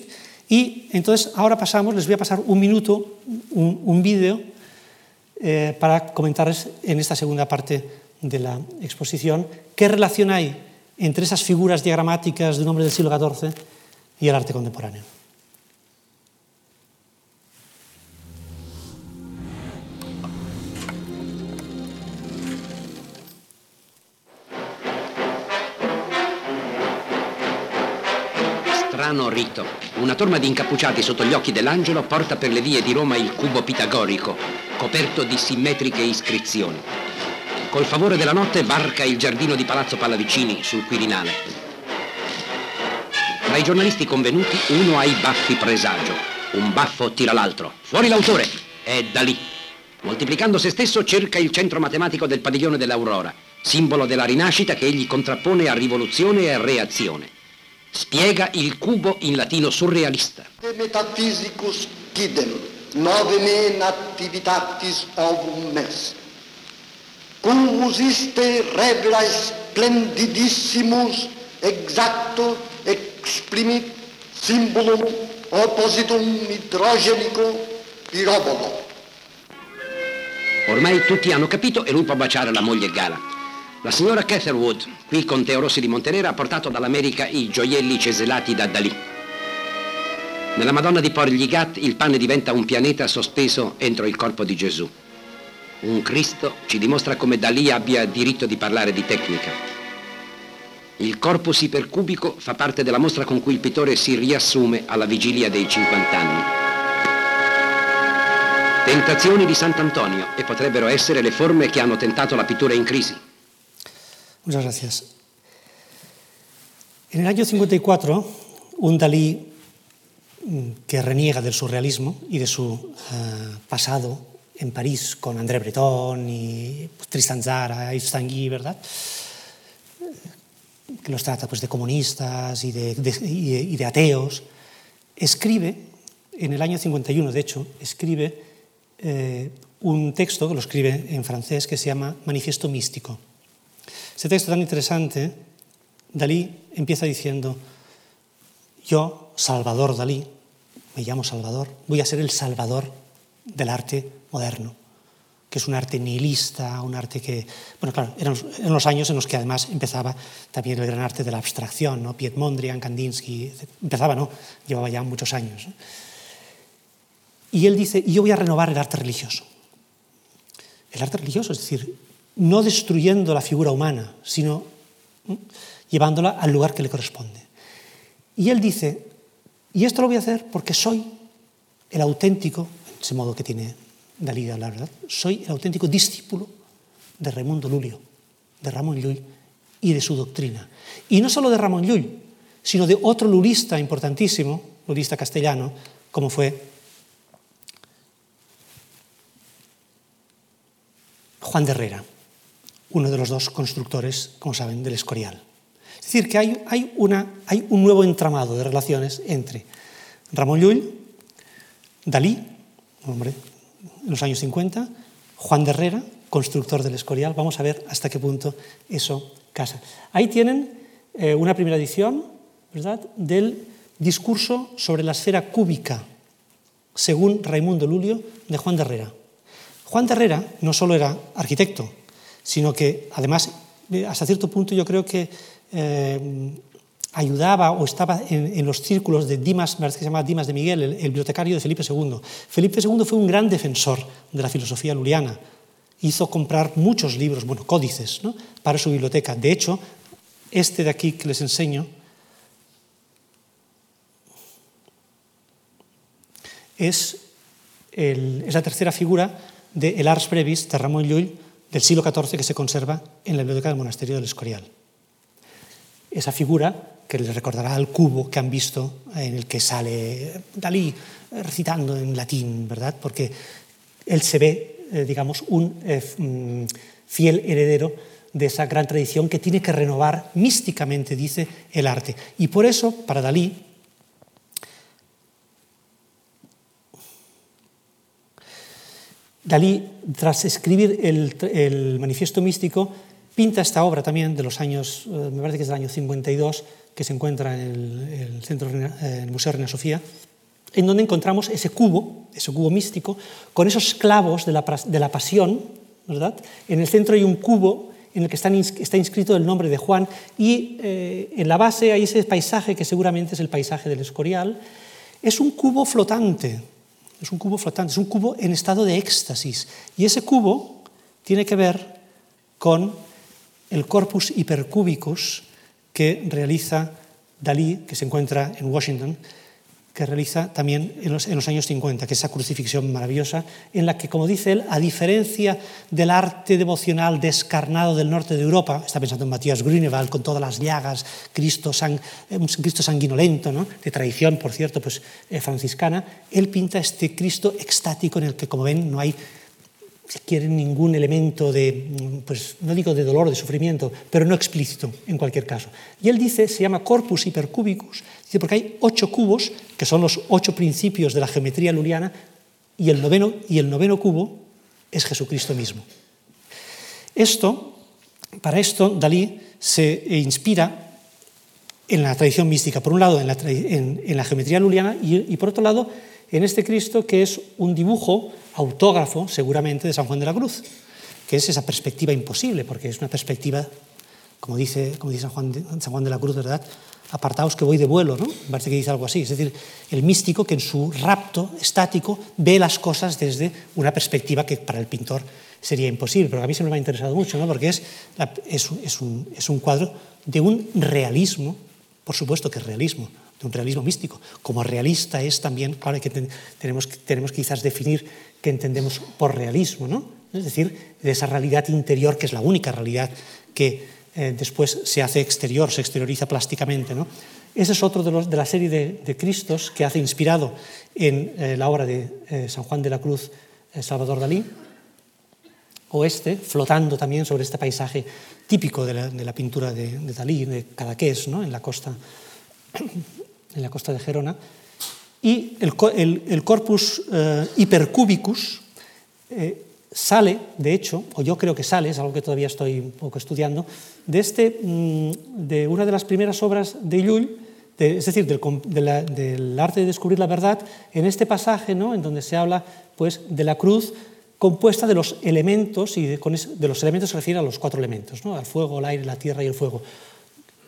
Y entonces ahora pasamos, les voy a pasar un minuto, un, un vídeo eh, para comentarles en esta segunda parte de la exposición qué relación hay entre esas figuras diagramáticas de un hombre del siglo XIV y el arte contemporáneo. Strano rito. Una torma di incappucciati sotto gli occhi dell'angelo porta per le vie di Roma il cubo pitagorico, coperto di simmetriche iscrizioni. Col favore della notte varca il giardino di Palazzo Pallavicini sul Quirinale. Tra i giornalisti convenuti uno ha i baffi presagio. Un baffo tira l'altro. Fuori l'autore! È da lì. Moltiplicando se stesso cerca il centro matematico del padiglione dell'Aurora, simbolo della rinascita che egli contrappone a rivoluzione e a reazione. Spiega il cubo in latino surrealista. De metaphysicus quidem, nove me nativitatis ovum mes. Cum usiste splendidissimus exacto exprimit symbolum oppositum idrogenico pirobolo. Ormai tutti hanno capito e lui può baciare la moglie Gala. La signora Catherwood, qui con Teo Rossi di Montenera, ha portato dall'America i gioielli ceselati da Dalì. Nella Madonna di Porgligat il pane diventa un pianeta sospeso entro il corpo di Gesù. Un Cristo ci dimostra come Dalì abbia diritto di parlare di tecnica. Il corpus ipercubico fa parte della mostra con cui il pittore si riassume alla vigilia dei 50 anni. Tentazioni di Sant'Antonio e potrebbero essere le forme che hanno tentato la pittura in crisi. Muchas gracias. En el año 54, un Dalí mm, que reniega del surrealismo y de su uh, pasado en París con André Breton y pues, Tristan Zara, Yves Tanguy, ¿verdad? Que los trata pues, de comunistas y y de ateos, escribe, en el año 51, de hecho, escribe eh, un texto que lo escribe en francés que se llama Manifiesto Místico. Este texto tan interesante, Dalí empieza diciendo, yo, Salvador Dalí, me llamo Salvador, voy a ser el salvador del arte moderno, que es un arte nihilista, un arte que, bueno, claro, eran los años en los que además empezaba también el gran arte de la abstracción, ¿no? Piet Mondrian, Kandinsky, empezaba, ¿no? Llevaba ya muchos años. Y él dice, yo voy a renovar el arte religioso. El arte religioso, es decir, no destruyendo la figura humana, sino llevándola al lugar que le corresponde. Y él dice, y esto lo voy a hacer porque soy el auténtico, ese modo que tiene Dalí de hablar, ¿verdad? Soy el auténtico discípulo de Raimundo Lulio, de Ramón Llull y de su doctrina. Y no solo de Ramón Llull, sino de otro lulista importantísimo, lulista castellano, como fue Juan de Herrera uno de los dos constructores, como saben, del Escorial. Es decir, que hay, hay, una, hay un nuevo entramado de relaciones entre Ramón Llull, Dalí, un hombre en los años 50, Juan de Herrera, constructor del Escorial. Vamos a ver hasta qué punto eso casa. Ahí tienen eh, una primera edición ¿verdad? del discurso sobre la esfera cúbica, según Raimundo Lulio, de Juan de Herrera. Juan de Herrera no solo era arquitecto, sino que además, eh, hasta cierto punto, yo creo que eh, ayudaba o estaba en, los círculos de Dimas, que se llama Dimas de Miguel, el, bibliotecario de Felipe II. Felipe II fue un gran defensor de la filosofía luriana. Hizo comprar muchos libros, bueno, códices, ¿no? para su biblioteca. De hecho, este de aquí que les enseño es la tercera figura de El Ars Brevis de Ramón Llull, del siglo XIV que se conserva en la biblioteca del monasterio del Escorial. Esa figura que les recordará al cubo que han visto en el que sale Dalí recitando en latín, ¿verdad? Porque él se ve, eh, digamos, un eh, mm, fiel heredero de esa gran tradición que tiene que renovar místicamente, dice, el arte. Y por eso, para Dalí, Dalí, tras escribir el, manifiesto místico, pinta esta obra también de los años, eh, me parece que es del año 52, que se encuentra en el, el, centro, en el Museo Reina Sofía, en donde encontramos ese cubo ese cubo místico, con esos clavos de la, de la pasión, ¿verdad? En el centro hay un cubo en el que está, está inscrito el nombre de Juan y eh, en la base hay ese paisaje que seguramente es el paisaje del Escorial. Es un cubo flotante, es un cubo flotante, es un cubo en estado de éxtasis. Y ese cubo tiene que ver con el corpus hipercúbicus que realiza Dalí, que se encuentra en Washington, que realiza también en los, años 50, que es esa crucifixión maravillosa, en la que, como dice él, a diferencia del arte devocional descarnado del norte de Europa, está pensando en Matías Grünewald con todas las llagas, Cristo, eh, un Cristo sanguinolento, ¿no? de tradición, por cierto, pues, eh, franciscana, él pinta este Cristo extático en el que, como ven, no hay si ningún elemento de, pues no digo de dolor, de sufrimiento, pero no explícito en cualquier caso. Y él dice, se llama corpus hipercúbicus, dice, porque hay ocho cubos, que son los ocho principios de la geometría luliana, y el noveno, y el noveno cubo es Jesucristo mismo. Esto, para esto, Dalí se inspira en la tradición mística, por un lado en la, geometría luliana y, y por otro lado en este Cristo que es un dibujo autógrafo, seguramente, de San Juan de la Cruz, que es esa perspectiva imposible, porque es una perspectiva, como dice, como dice San, Juan de, San Juan de la Cruz, ¿verdad? Apartaos que voy de vuelo, ¿no? Parece que dice algo así. Es decir, el místico que en su rapto estático ve las cosas desde una perspectiva que para el pintor sería imposible, pero a mí se me ha interesado mucho, ¿no? porque es, es, es, un, es un cuadro de un realismo, por supuesto que es realismo, de un realismo místico. Como realista es también, claro, que tenemos, tenemos quizás definir qué entendemos por realismo, ¿no? es decir, de esa realidad interior que es la única realidad que eh, después se hace exterior, se exterioriza plásticamente. ¿no? Ese es otro de, la serie de, Cristos que hace inspirado en eh, la obra de eh, San Juan de la Cruz, Salvador Dalí, o este, flotando también sobre este paisaje típico de la, pintura de, Dalí, de Cadaqués, en la costa (clears throat) en la costa de Gerona, y el, el, corpus hipercúbicus sale, de hecho, o yo creo que sale, es algo que todavía estoy un poco estudiando, de, este, mm, de una de las primeras obras de Llull, es decir, del, arte de descubrir la verdad, en este pasaje ¿no? en donde se habla pues, de la cruz compuesta de los elementos, y de los elementos se refiere a los cuatro elementos, ¿no? al fuego, el aire, la tierra y el fuego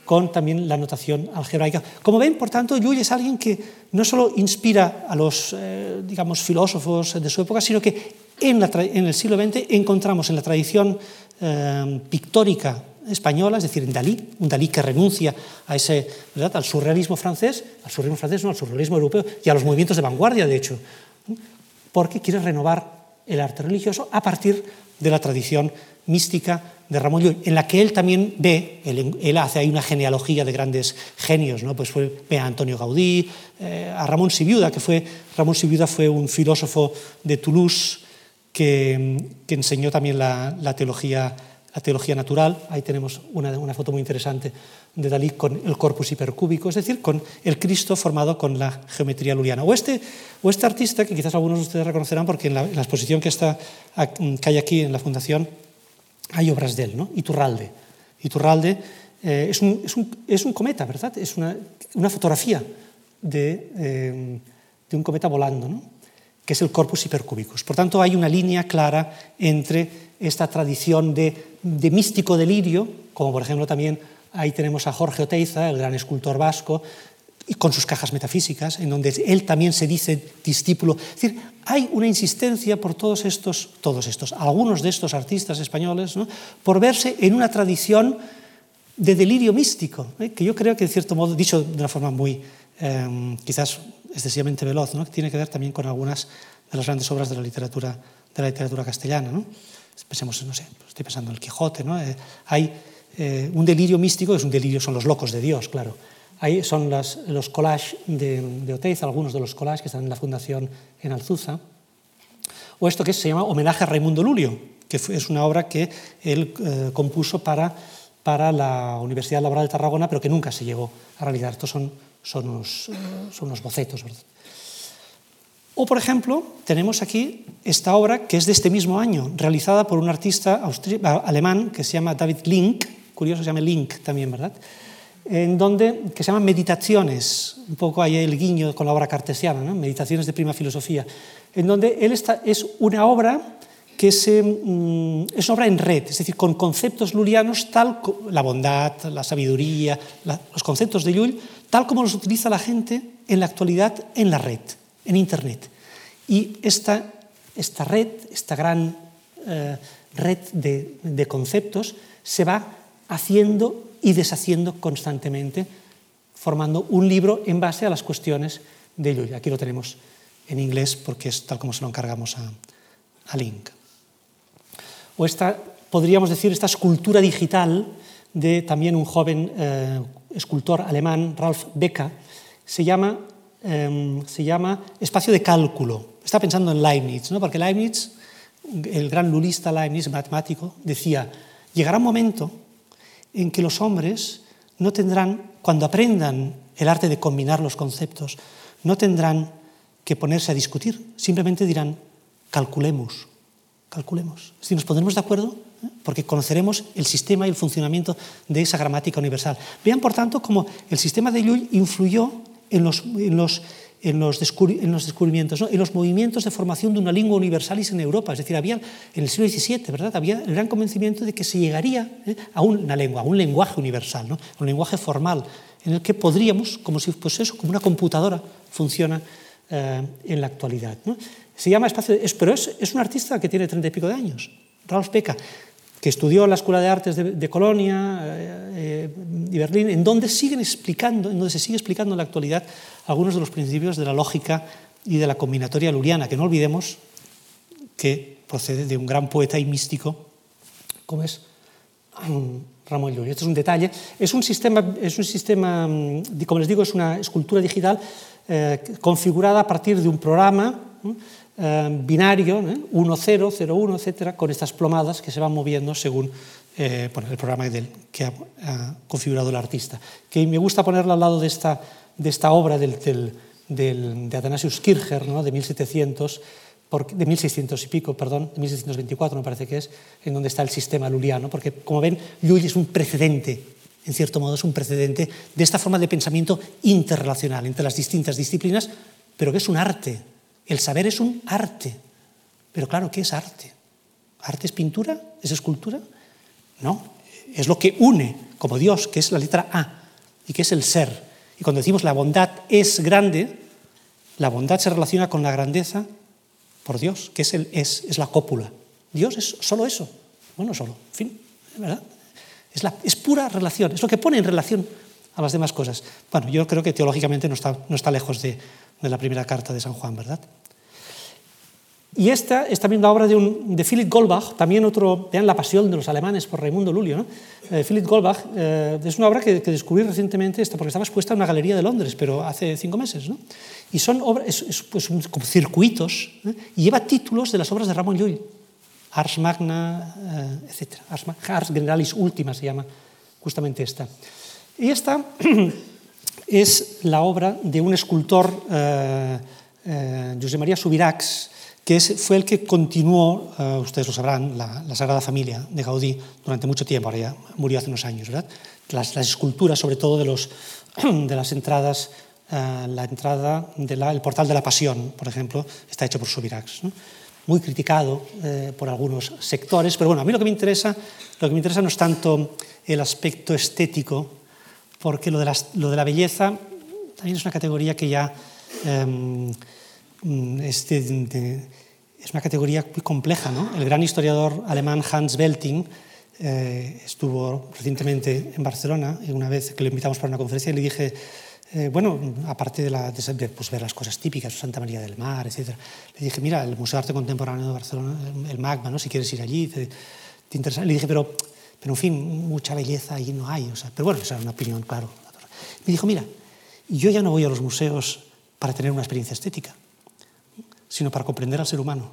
con también la notación algebraica. Como ven, por tanto, Llull es alguien que no solo inspira a los eh, digamos, filósofos de su época, sino que en, la, en, el siglo XX encontramos en la tradición eh, pictórica española, es decir, en Dalí, un Dalí que renuncia a ese, ¿verdad? al surrealismo francés, al surrealismo francés, no, al surrealismo europeo y a los movimientos de vanguardia, de hecho, porque quiere renovar el arte religioso a partir de la tradición mística de Ramón Llull, en la que él también ve, él, hace ahí una genealogía de grandes genios, ¿no? pues fue, a Antonio Gaudí, eh, a Ramón Sibiuda, que fue, Ramón Sibiuda fue un filósofo de Toulouse que, que enseñó también la, teología, la teología natural, ahí tenemos una, una foto muy interesante de Dalí con el corpus hipercúbico, es decir, con el Cristo formado con la geometría luliana. O este, o este artista, que quizás algunos de ustedes reconocerán porque en la, exposición que, está, que hay aquí en la Fundación, hay obras de él, ¿no? Iturralde. Iturralde eh, es, un, es, un, es, un, cometa, ¿verdad? Es una, una fotografía de, eh, de, un cometa volando, ¿no? Que es el corpus hipercúbicus. Por tanto, hay una línea clara entre esta tradición de, místico delirio, como por ejemplo también ahí tenemos a Jorge Oteiza, el gran escultor vasco, y con sus cajas metafísicas, en donde él también se dice discípulo. Es decir, hay una insistencia por todos estos, todos estos, algunos de estos artistas españoles, por verse en una tradición de delirio místico, que yo creo que, de cierto modo, dicho de una forma muy, eh, quizás excesivamente veloz, ¿no? tiene que ver también con algunas de las grandes obras de la literatura, de la literatura castellana. ¿no? Pensemos, no sé, estoy pensando en el Quijote, ¿no? Eh, hay eh, un delirio místico, es un delirio, son los locos de Dios, claro Ahí son las, los collages de, de Oteiza, algunos de los collages que están en la Fundación en Alzuza. O esto que se llama Homenaje a Raimundo Lulio, que es una obra que él eh, compuso para, para la Universidad Laboral de Tarragona, pero que nunca se llegó a realizar. Estos son, son, unos, son unos bocetos. ¿verdad? O, por ejemplo, tenemos aquí esta obra que es de este mismo año, realizada por un artista alemán que se llama David Link, curioso, se llama Link también, ¿verdad? en donde, que se llaman meditaciones, un poco ahí el guiño con la obra cartesiana, ¿no? meditaciones de prima filosofía. en donde él está, es una obra que mm, es una obra en red, es decir, con conceptos lulianos, tal la bondad, la sabiduría, la, los conceptos de Llull, tal como los utiliza la gente en la actualidad en la red, en Internet. Y esta, esta red, esta gran eh, red de, de conceptos, se va haciendo y deshaciendo constantemente, formando un libro en base a las cuestiones de Llull. Aquí lo tenemos en inglés porque es tal como se lo encargamos a, a Link o esta, podríamos decir, esta escultura digital de también un joven eh, escultor alemán, Ralf Becker, se llama, eh, se llama espacio de cálculo. Está pensando en Leibniz, ¿no? porque Leibniz, el gran lulista Leibniz, matemático, decía, llegará un momento en que los hombres no tendrán, cuando aprendan el arte de combinar los conceptos, no tendrán que ponerse a discutir, simplemente dirán, calculemos, calculemos. Si nos pondremos de acuerdo, ¿eh? porque conoceremos el sistema y el funcionamiento de esa gramática universal. Vean, por tanto, cómo el sistema de Llull influyó en los, en los, en los, en los descubrimientos, en los movimientos de formación de una lengua universalis en Europa. Es decir, había en el siglo XVII, ¿verdad? Había el gran convencimiento de que se llegaría ¿eh? a una lengua, a un lenguaje universal, un lenguaje formal, en el que podríamos, como si pues eso, como una computadora funciona eh, en la actualidad. Se llama Espacio, es, pero es, es, un artista que tiene treinta y pico de años, Ralph Peca, que estudió en la Escuela de Artes de, Colonia eh, y Berlín, en donde, siguen explicando, en donde se sigue explicando en la actualidad algunos de los principios de la lógica y de la combinatoria luriana, que no olvidemos que procede de un gran poeta y místico como es Ramón Llull. Esto es un detalle. Es un sistema, es un sistema, mm, como les digo, es una escultura digital eh, configurada a partir de un programa eh, binario, eh, 1, 0, 0, 1, etcétera, con estas plomadas que se van moviendo según eh, el programa que ha, configurado el artista. Que me gusta ponerla al lado de esta, de esta obra del, del, de Athanasius Kircher, ¿no? de 1700, porque, de 1600 y pico, perdón, de 1624 me parece que es, en donde está el sistema luliano, porque como ven, Llull es un precedente, en cierto modo es un precedente de esta forma de pensamiento interrelacional entre las distintas disciplinas, pero que es un arte, el saber es un arte. Pero claro, ¿qué es arte? ¿Arte es pintura? ¿Es escultura? No, es lo que une, como Dios, que es la letra A, y que es el ser. Y cuando decimos la bondad es grande, la bondad se relaciona con la grandeza por Dios, que es, el, es, es la cópula. Dios es solo eso. Bueno, solo, en fin, ¿verdad? Es, la, es pura relación, es lo que pone en relación a las demás cosas. Bueno, yo creo que teológicamente no está, no está lejos de, de la primera carta de San Juan, ¿verdad? Y esta es también la obra de, un, de Philip Goldbach, también otro, vean la pasión de los alemanes por Raimundo Lulio. ¿no? Eh, Philip Goldbach eh, es una obra que, que, descubrí recientemente, esta, porque estaba expuesta en una galería de Londres, pero hace cinco meses. ¿no? Y son obras, es, es, pues, como circuitos, ¿eh? y lleva títulos de las obras de Ramón Llull. Ars Magna, eh, etc. Ars, Ars Generalis Ultima se llama justamente esta. Y esta (clears throat) es la obra de un escultor, eh, eh, José María Subirachs, que fue el que continuó, uh, ustedes lo sabrán, la, Sagrada Familia de Gaudí durante mucho tiempo, ahora ya murió hace unos años. Las, esculturas, sobre todo de, (clears throat) las entradas, uh, la entrada del portal de la Pasión, por ejemplo, está hecho por Subirachs. Muy criticado eh, por algunos sectores, pero bueno, a mí lo que me interesa, lo que me interesa no es tanto el aspecto estético, porque lo de, las, lo de la belleza también es una categoría que ya eh, es de, de, es una categoría muy compleja. ¿no? El gran historiador alemán Hans Belting eh, estuvo recientemente en Barcelona y una vez que lo invitamos para una conferencia le dije, eh, bueno, aparte de, la, de pues, ver las cosas típicas, Santa María del Mar, etc., le dije, mira, el Museo de Arte Contemporáneo de Barcelona, el MAGMA, ¿no? si quieres ir allí, te, te interesa. Le dije, pero, pero en fin, mucha belleza allí no hay. O sea, pero bueno, esa era una opinión, claro. Me dijo, mira, yo ya no voy a los museos para tener una experiencia estética sino para comprender al ser humano.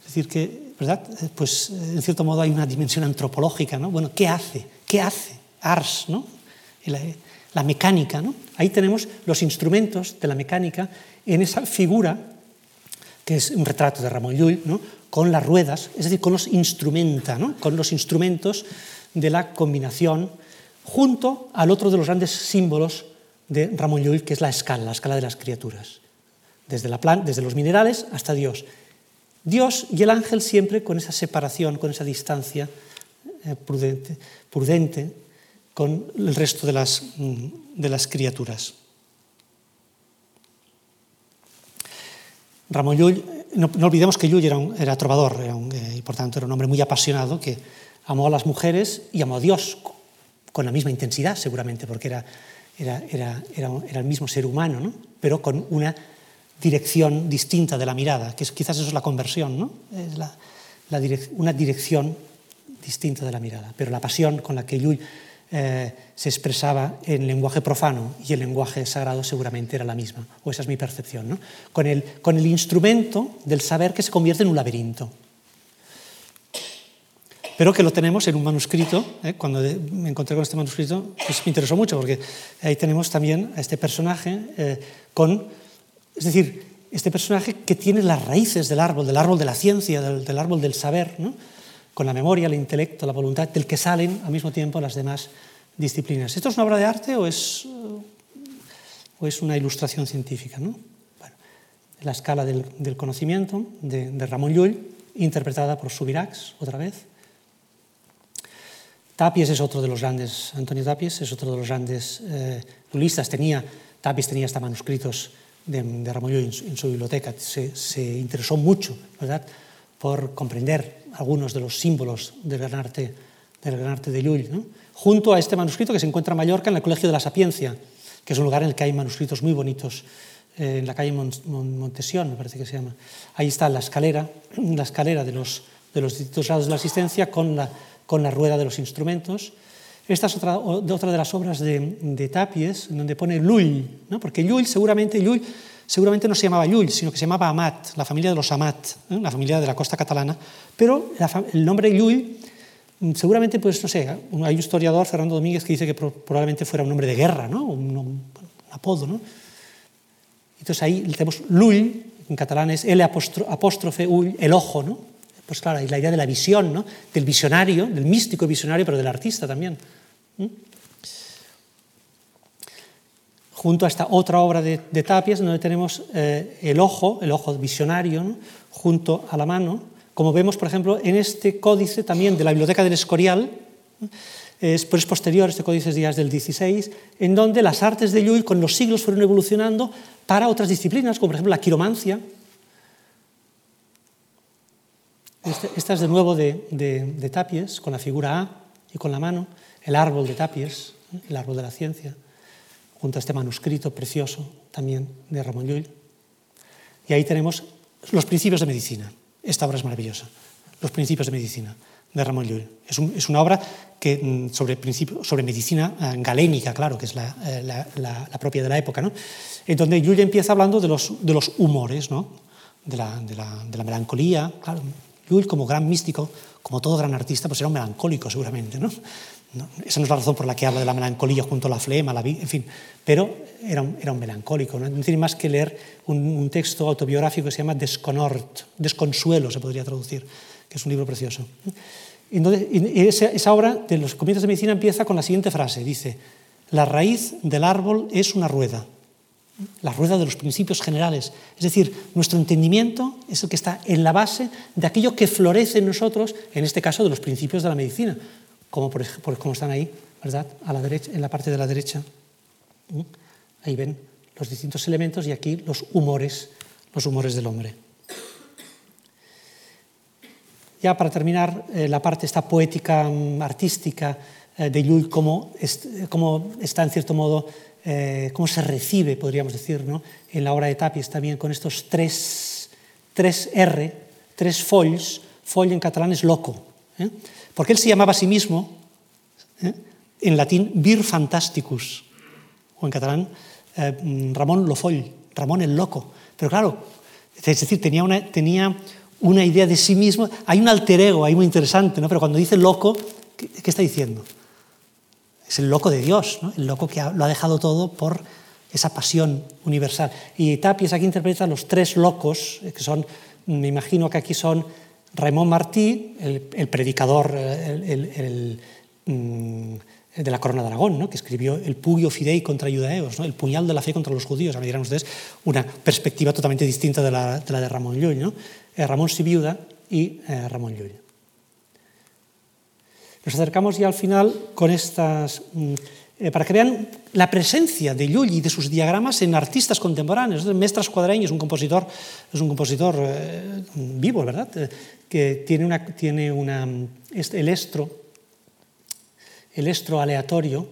Es decir, que, ¿verdad? Pues en cierto modo hay una dimensión antropológica, ¿no? Bueno, ¿qué hace? ¿Qué hace? Ars, ¿no? La, la mecánica, ¿no? Ahí tenemos los instrumentos de la mecánica en esa figura que es un retrato de Ramón Llull, ¿no? con las ruedas, es decir, con los instrumenta, ¿no? con los instrumentos de la combinación, junto al otro de los grandes símbolos de Ramón Llull, que es la escala, la escala de las criaturas. desde, la plan, desde los minerales hasta Dios. Dios y el ángel siempre con esa separación, con esa distancia eh, prudente, prudente, con el resto de las, mm, de las criaturas. Ramón Llull, no, no, olvidemos que Llull era, un, era trovador eh, y por tanto era un hombre muy apasionado que amó a las mujeres y amó a Dios con la misma intensidad seguramente porque era, era, era, era, el mismo ser humano, ¿no? pero con una dirección distinta de la mirada, que es, quizás eso es la conversión, ¿no? es la, una dirección distinta de la mirada. Pero la pasión con la que Llull eh, se expresaba en lenguaje profano y el lenguaje sagrado seguramente era la misma, o esa es mi percepción, ¿no? con, el, con el instrumento del saber que se convierte en un laberinto. Pero que lo tenemos en un manuscrito, ¿eh? cuando me encontré con este manuscrito, pues me interesó mucho, porque ahí tenemos también a este personaje eh, con es decir, este personaje que tiene las raíces del árbol, del árbol de la ciencia, del, del árbol del saber, ¿no? con la memoria, el intelecto, la voluntad, del que salen al mismo tiempo las demás disciplinas. ¿Esto es una obra de arte o es, o es una ilustración científica? ¿no? Bueno, la escala del, del conocimiento de, de, Ramón Llull, interpretada por Subirax, otra vez. Tapies es otro de los grandes, Antonio Tapies es otro de los grandes eh. Tenía, Tapies tenía hasta manuscritos de, de en en su biblioteca. Se, se, interesó mucho ¿verdad? por comprender algunos de los símbolos del gran arte, del gran arte de Llull, ¿no? junto a este manuscrito que se encuentra en Mallorca, en el Colegio de la Sapiencia, que es un lugar en el que hay manuscritos muy bonitos, eh, en la calle Mont Montesión, me parece que se llama. Ahí está la escalera, (clears throat) la escalera de los, de los distintos grados de la asistencia con la, con la rueda de los instrumentos. Esta es otra, otra de las obras de, de Tapies, donde pone Llull, ¿no? porque Llull seguramente, Llull seguramente no se llamaba Llull, sino que se llamaba Amat, la familia de los Amat, ¿eh? la familia de la costa catalana, pero la, el nombre Llull mm, seguramente, pues no sé, hay un historiador, Fernando Domínguez, que dice que probablemente fuera un nombre de guerra, ¿no? un, un, apodo. ¿no? Entonces ahí tenemos Llull, en catalán es L apóstrofe Ull, el ojo, ¿no? Pues claro, hay la idea de la visión, ¿no? del visionario, del místico visionario, pero del artista también. Junto a esta otra obra de, de Tapias, donde tenemos eh, el ojo, el ojo visionario, ¿no? junto a la mano, como vemos, por ejemplo, en este códice también de la Biblioteca del Escorial, es, pues posterior, este códice es días del 16, en donde las artes de Llull con los siglos fueron evolucionando para otras disciplinas, como por ejemplo la quiromancia. Este, esta es de nuevo de, Tapies, con la figura A y con la mano, el árbol de Tapies, el árbol de la ciencia, junto a este manuscrito precioso también de Ramón Llull. Y ahí tenemos los principios de medicina. Esta obra es maravillosa. Los principios de medicina de Ramón Llull. Es, un, es una obra que, mm, sobre, sobre medicina eh, galénica, claro, que es la, eh, la, propia de la época, ¿no? en donde Llull empieza hablando de los, de los humores, ¿no? de, la, de, de la melancolía. Claro, Llull, como gran místico, como todo gran artista, pues era un melancólico seguramente. ¿no? No, esa no es la razón por la que habla de la melancolía junto a la flema, la en fin, pero era un, era un melancólico. ¿no? no tiene más que leer un, un, texto autobiográfico que se llama Desconort, Desconsuelo se podría traducir, que es un libro precioso. Entonces, esa, esa obra de los comienzos de medicina empieza con la siguiente frase, dice, la raíz del árbol es una rueda, la rueda de los principios generales. Es decir, nuestro entendimiento es el que está en la base de aquello que florece en nosotros, en este caso de los principios de la medicina, como, por, como están ahí, ¿verdad? A la derecha, en la parte de la derecha. ¿Mm? Ahí ven los distintos elementos y aquí los humores, los humores del hombre. Ya para terminar, eh, la parte esta poética, mm, artística de Llull, cómo, est cómo, está en cierto modo, eh, cómo se recibe, podríamos decir, ¿no? en la obra de Tapies también, con estos tres, tres R, tres folls, foll en catalán es loco, ¿eh? porque él se llamaba a sí mismo, ¿eh? en latín, vir fantasticus, o en catalán, eh, Ramón Lofoll, Ramón el loco. Pero claro, es decir, tenía una, tenía una idea de sí mismo, hay un alter ego ahí muy interesante, ¿no? pero cuando dice loco, ¿qué, qué está diciendo? Es el loco de Dios, el loco que lo ha dejado todo por esa pasión universal. Y Tapies aquí interpreta los tres locos, que son, me imagino que aquí son Raymond Martí, el, predicador, el, el, de la Corona de Aragón, que escribió el Pugio Fidei contra Judaeos, el puñal de la fe contra los judíos. Ahora dirán ustedes una perspectiva totalmente distinta de la de, la de Ramón Llull. ¿no? Eh, Ramón Sibiuda y eh, Ramón Llull. Nos acercamos ya al final con estas... Mm, eh, para que vean la presencia de Llull y de sus diagramas en artistas contemporáneos. Mestre Escuadreño es un compositor, es un compositor eh, vivo, ¿verdad? Eh, que tiene, una, tiene una, este, el estro, el estro aleatorio,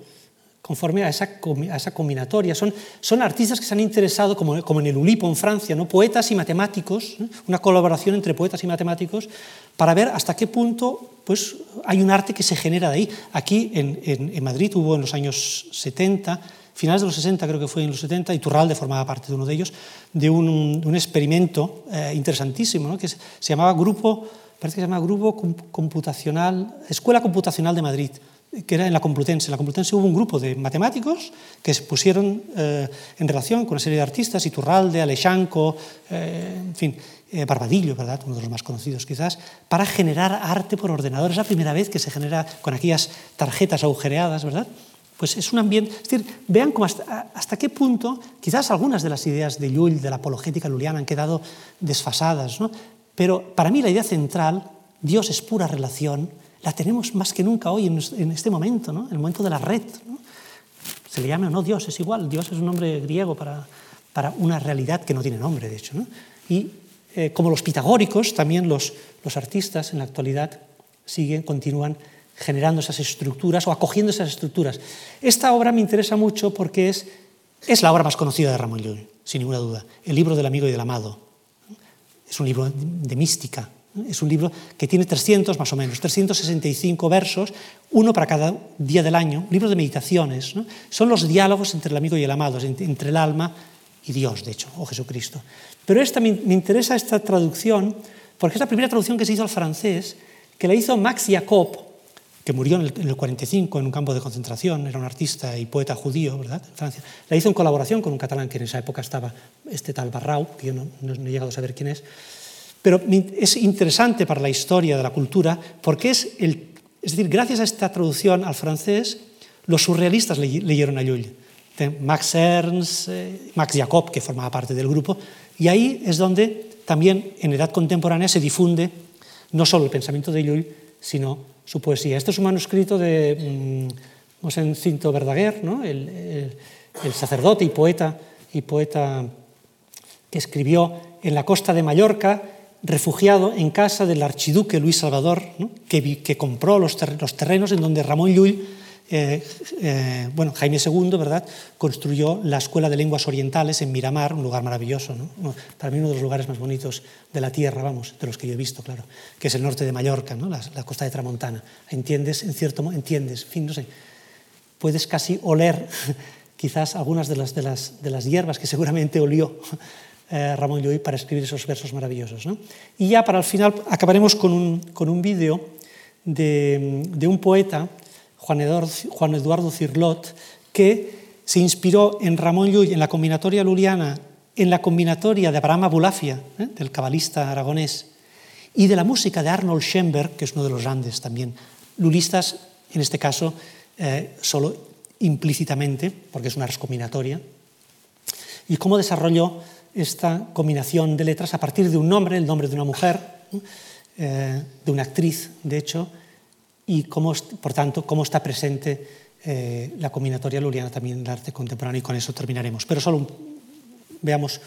conforme a esa, combinatoria. Son, artistas que se han interesado, como, en el Ulipo en Francia, ¿no? poetas y matemáticos, una colaboración entre poetas y matemáticos, para ver hasta qué punto pues, hay un arte que se genera de ahí. Aquí en, Madrid hubo en los años 70, finales de los 60, creo que fue en los 70, y Turralde formaba parte de uno de ellos, de un, experimento eh, interesantísimo, ¿no? que se, se, llamaba Grupo, parece que se llamaba Grupo Computacional, Escuela Computacional de Madrid que era en la Complutense. En la Complutense hubo un grupo de matemáticos que se pusieron eh, en relación con una serie de artistas, Iturralde, Alexanco, eh, en fin, eh, Barbadillo, ¿verdad? uno de los más conocidos quizás, para generar arte por ordenador. Es la primera vez que se genera con aquellas tarjetas agujereadas, ¿verdad? Pues es un ambiente... Es decir, vean cómo hasta, qué punto quizás algunas de las ideas de Llull, de la apologética luliana, han quedado desfasadas, ¿no? Pero para mí la idea central, Dios es pura relación, la tenemos más que nunca hoy en este momento, ¿no? el momento de la red. ¿no? Se le llame o no Dios, es igual. Dios es un nombre griego para, para una realidad que no tiene nombre, de hecho. ¿no? Y eh, como los pitagóricos, también los, los artistas en la actualidad siguen, continúan generando esas estructuras o acogiendo esas estructuras. Esta obra me interesa mucho porque es, es la obra más conocida de Ramón Llull, sin ninguna duda. El libro del amigo y del amado. Es un libro de mística, es un libro que tiene 300 más o menos, 365 versos, uno para cada día del año, un libro de meditaciones. Son los diálogos entre el amigo y el amado, entre el alma y Dios, de hecho, o Jesucristo. Pero esta, me, interesa esta traducción porque es la primera traducción que se hizo al francés, que la hizo Max Jacob, que murió en el, en el 45 en un campo de concentración, era un artista y poeta judío, ¿verdad? En Francia. La hizo en colaboración con un catalán que en esa época estaba, este tal Barrau, que yo no he llegado a saber quién es, pero es interesante para la historia de la cultura porque es, el, es decir, gracias a esta traducción al francés, los surrealistas leyeron a Llull. Max Ernst, eh, Max Jacob, que formaba parte del grupo, y ahí es donde también en edad contemporánea se difunde no solo el pensamiento de Llull, sino su poesía. Este es un manuscrito de mmm, Cinto Verdaguer, el, el sacerdote y poeta, y poeta que escribió en la costa de Mallorca refugiado en casa del archiduque Luis Salvador, que, compró los, ter los, terrenos en donde Ramón Llull, eh, eh, bueno, Jaime II, ¿verdad?, construyó la Escuela de Lenguas Orientales en Miramar, un lugar maravilloso, ¿no? para mí uno de los lugares más bonitos de la tierra, vamos, de los que yo he visto, claro, que es el norte de Mallorca, ¿no? la, la costa de Tramontana. ¿Entiendes? En cierto modo, entiendes, en fin, no sé, puedes casi oler (laughs) quizás algunas de las, de las, de las hierbas que seguramente olió eh, Ramón Llull para escribir esos versos maravillosos. ¿no? Y ya para el final acabaremos con un, con un vídeo de, de, un poeta, Juan Eduardo, Juan Cirlot, que se inspiró en Ramón Llull, en la combinatoria luliana, en la combinatoria de Abraham Abulafia, ¿eh? del cabalista aragonés, y de la música de Arnold Schoenberg, que es uno de los grandes también, lulistas, en este caso, eh, solo implícitamente, porque es una combinatoria, y cómo desarrolló esta combinación de letras a partir de un nombre, el nombre de una mujer, eh, de una actriz, de hecho, y cómo, por tanto, cómo está presente eh, la combinatoria luriana también en el arte contemporáneo, y con eso terminaremos. Pero solo veamos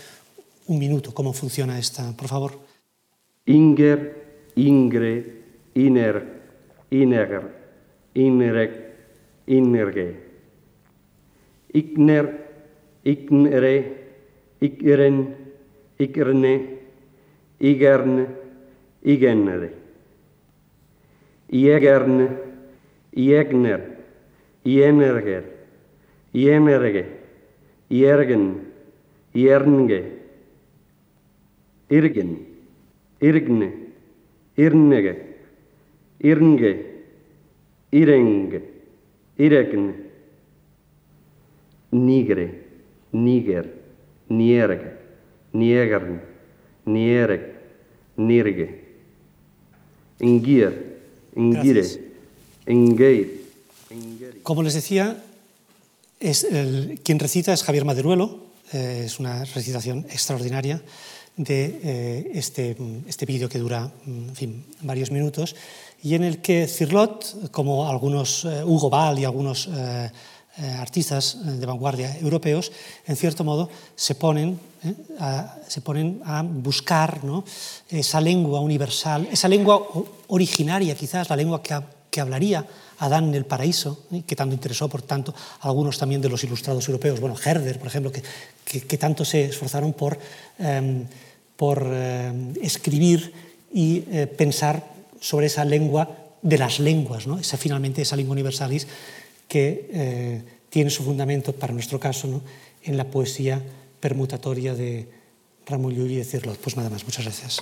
un minuto cómo funciona esta, por favor. Inger, ingre, iner, ineger, inerge. Igner, ignere, ikren, ikrne, igerne, igenere. Iegerne, iegner, ienerger, iemerge, iergen, iernge, irgen, irgne, irnege, irnge, irenge, iregne, nigre, niger, nierge, niegern, niereg, nirge. Ingir, ingire, ingeir, Como les decía, es el, quien recita es Javier Maderuelo, eh, es una recitación extraordinaria de eh, este, este vídeo que dura en fin, varios minutos y en el que Cirlot, como algunos, eh, Hugo Ball y algunos eh, eh, artistas de vanguardia europeos, en cierto modo se ponen, eh, a, se ponen a buscar esa lengua universal, esa lengua originaria quizás, la lengua que, que hablaría Adán en el paraíso, ¿eh? que tanto interesó, por tanto, a algunos también de los ilustrados europeos, bueno, Herder, por ejemplo, que, que, tanto se esforzaron por, eh, por eh, escribir y eh, pensar sobre esa lengua de las lenguas, ¿no? esa, finalmente esa lengua universalis que eh, tiene su fundamento, para nuestro caso, ¿no? en la poesía permutatoria de Ramón Llull y de Cirlot. Pues nada más, muchas gracias.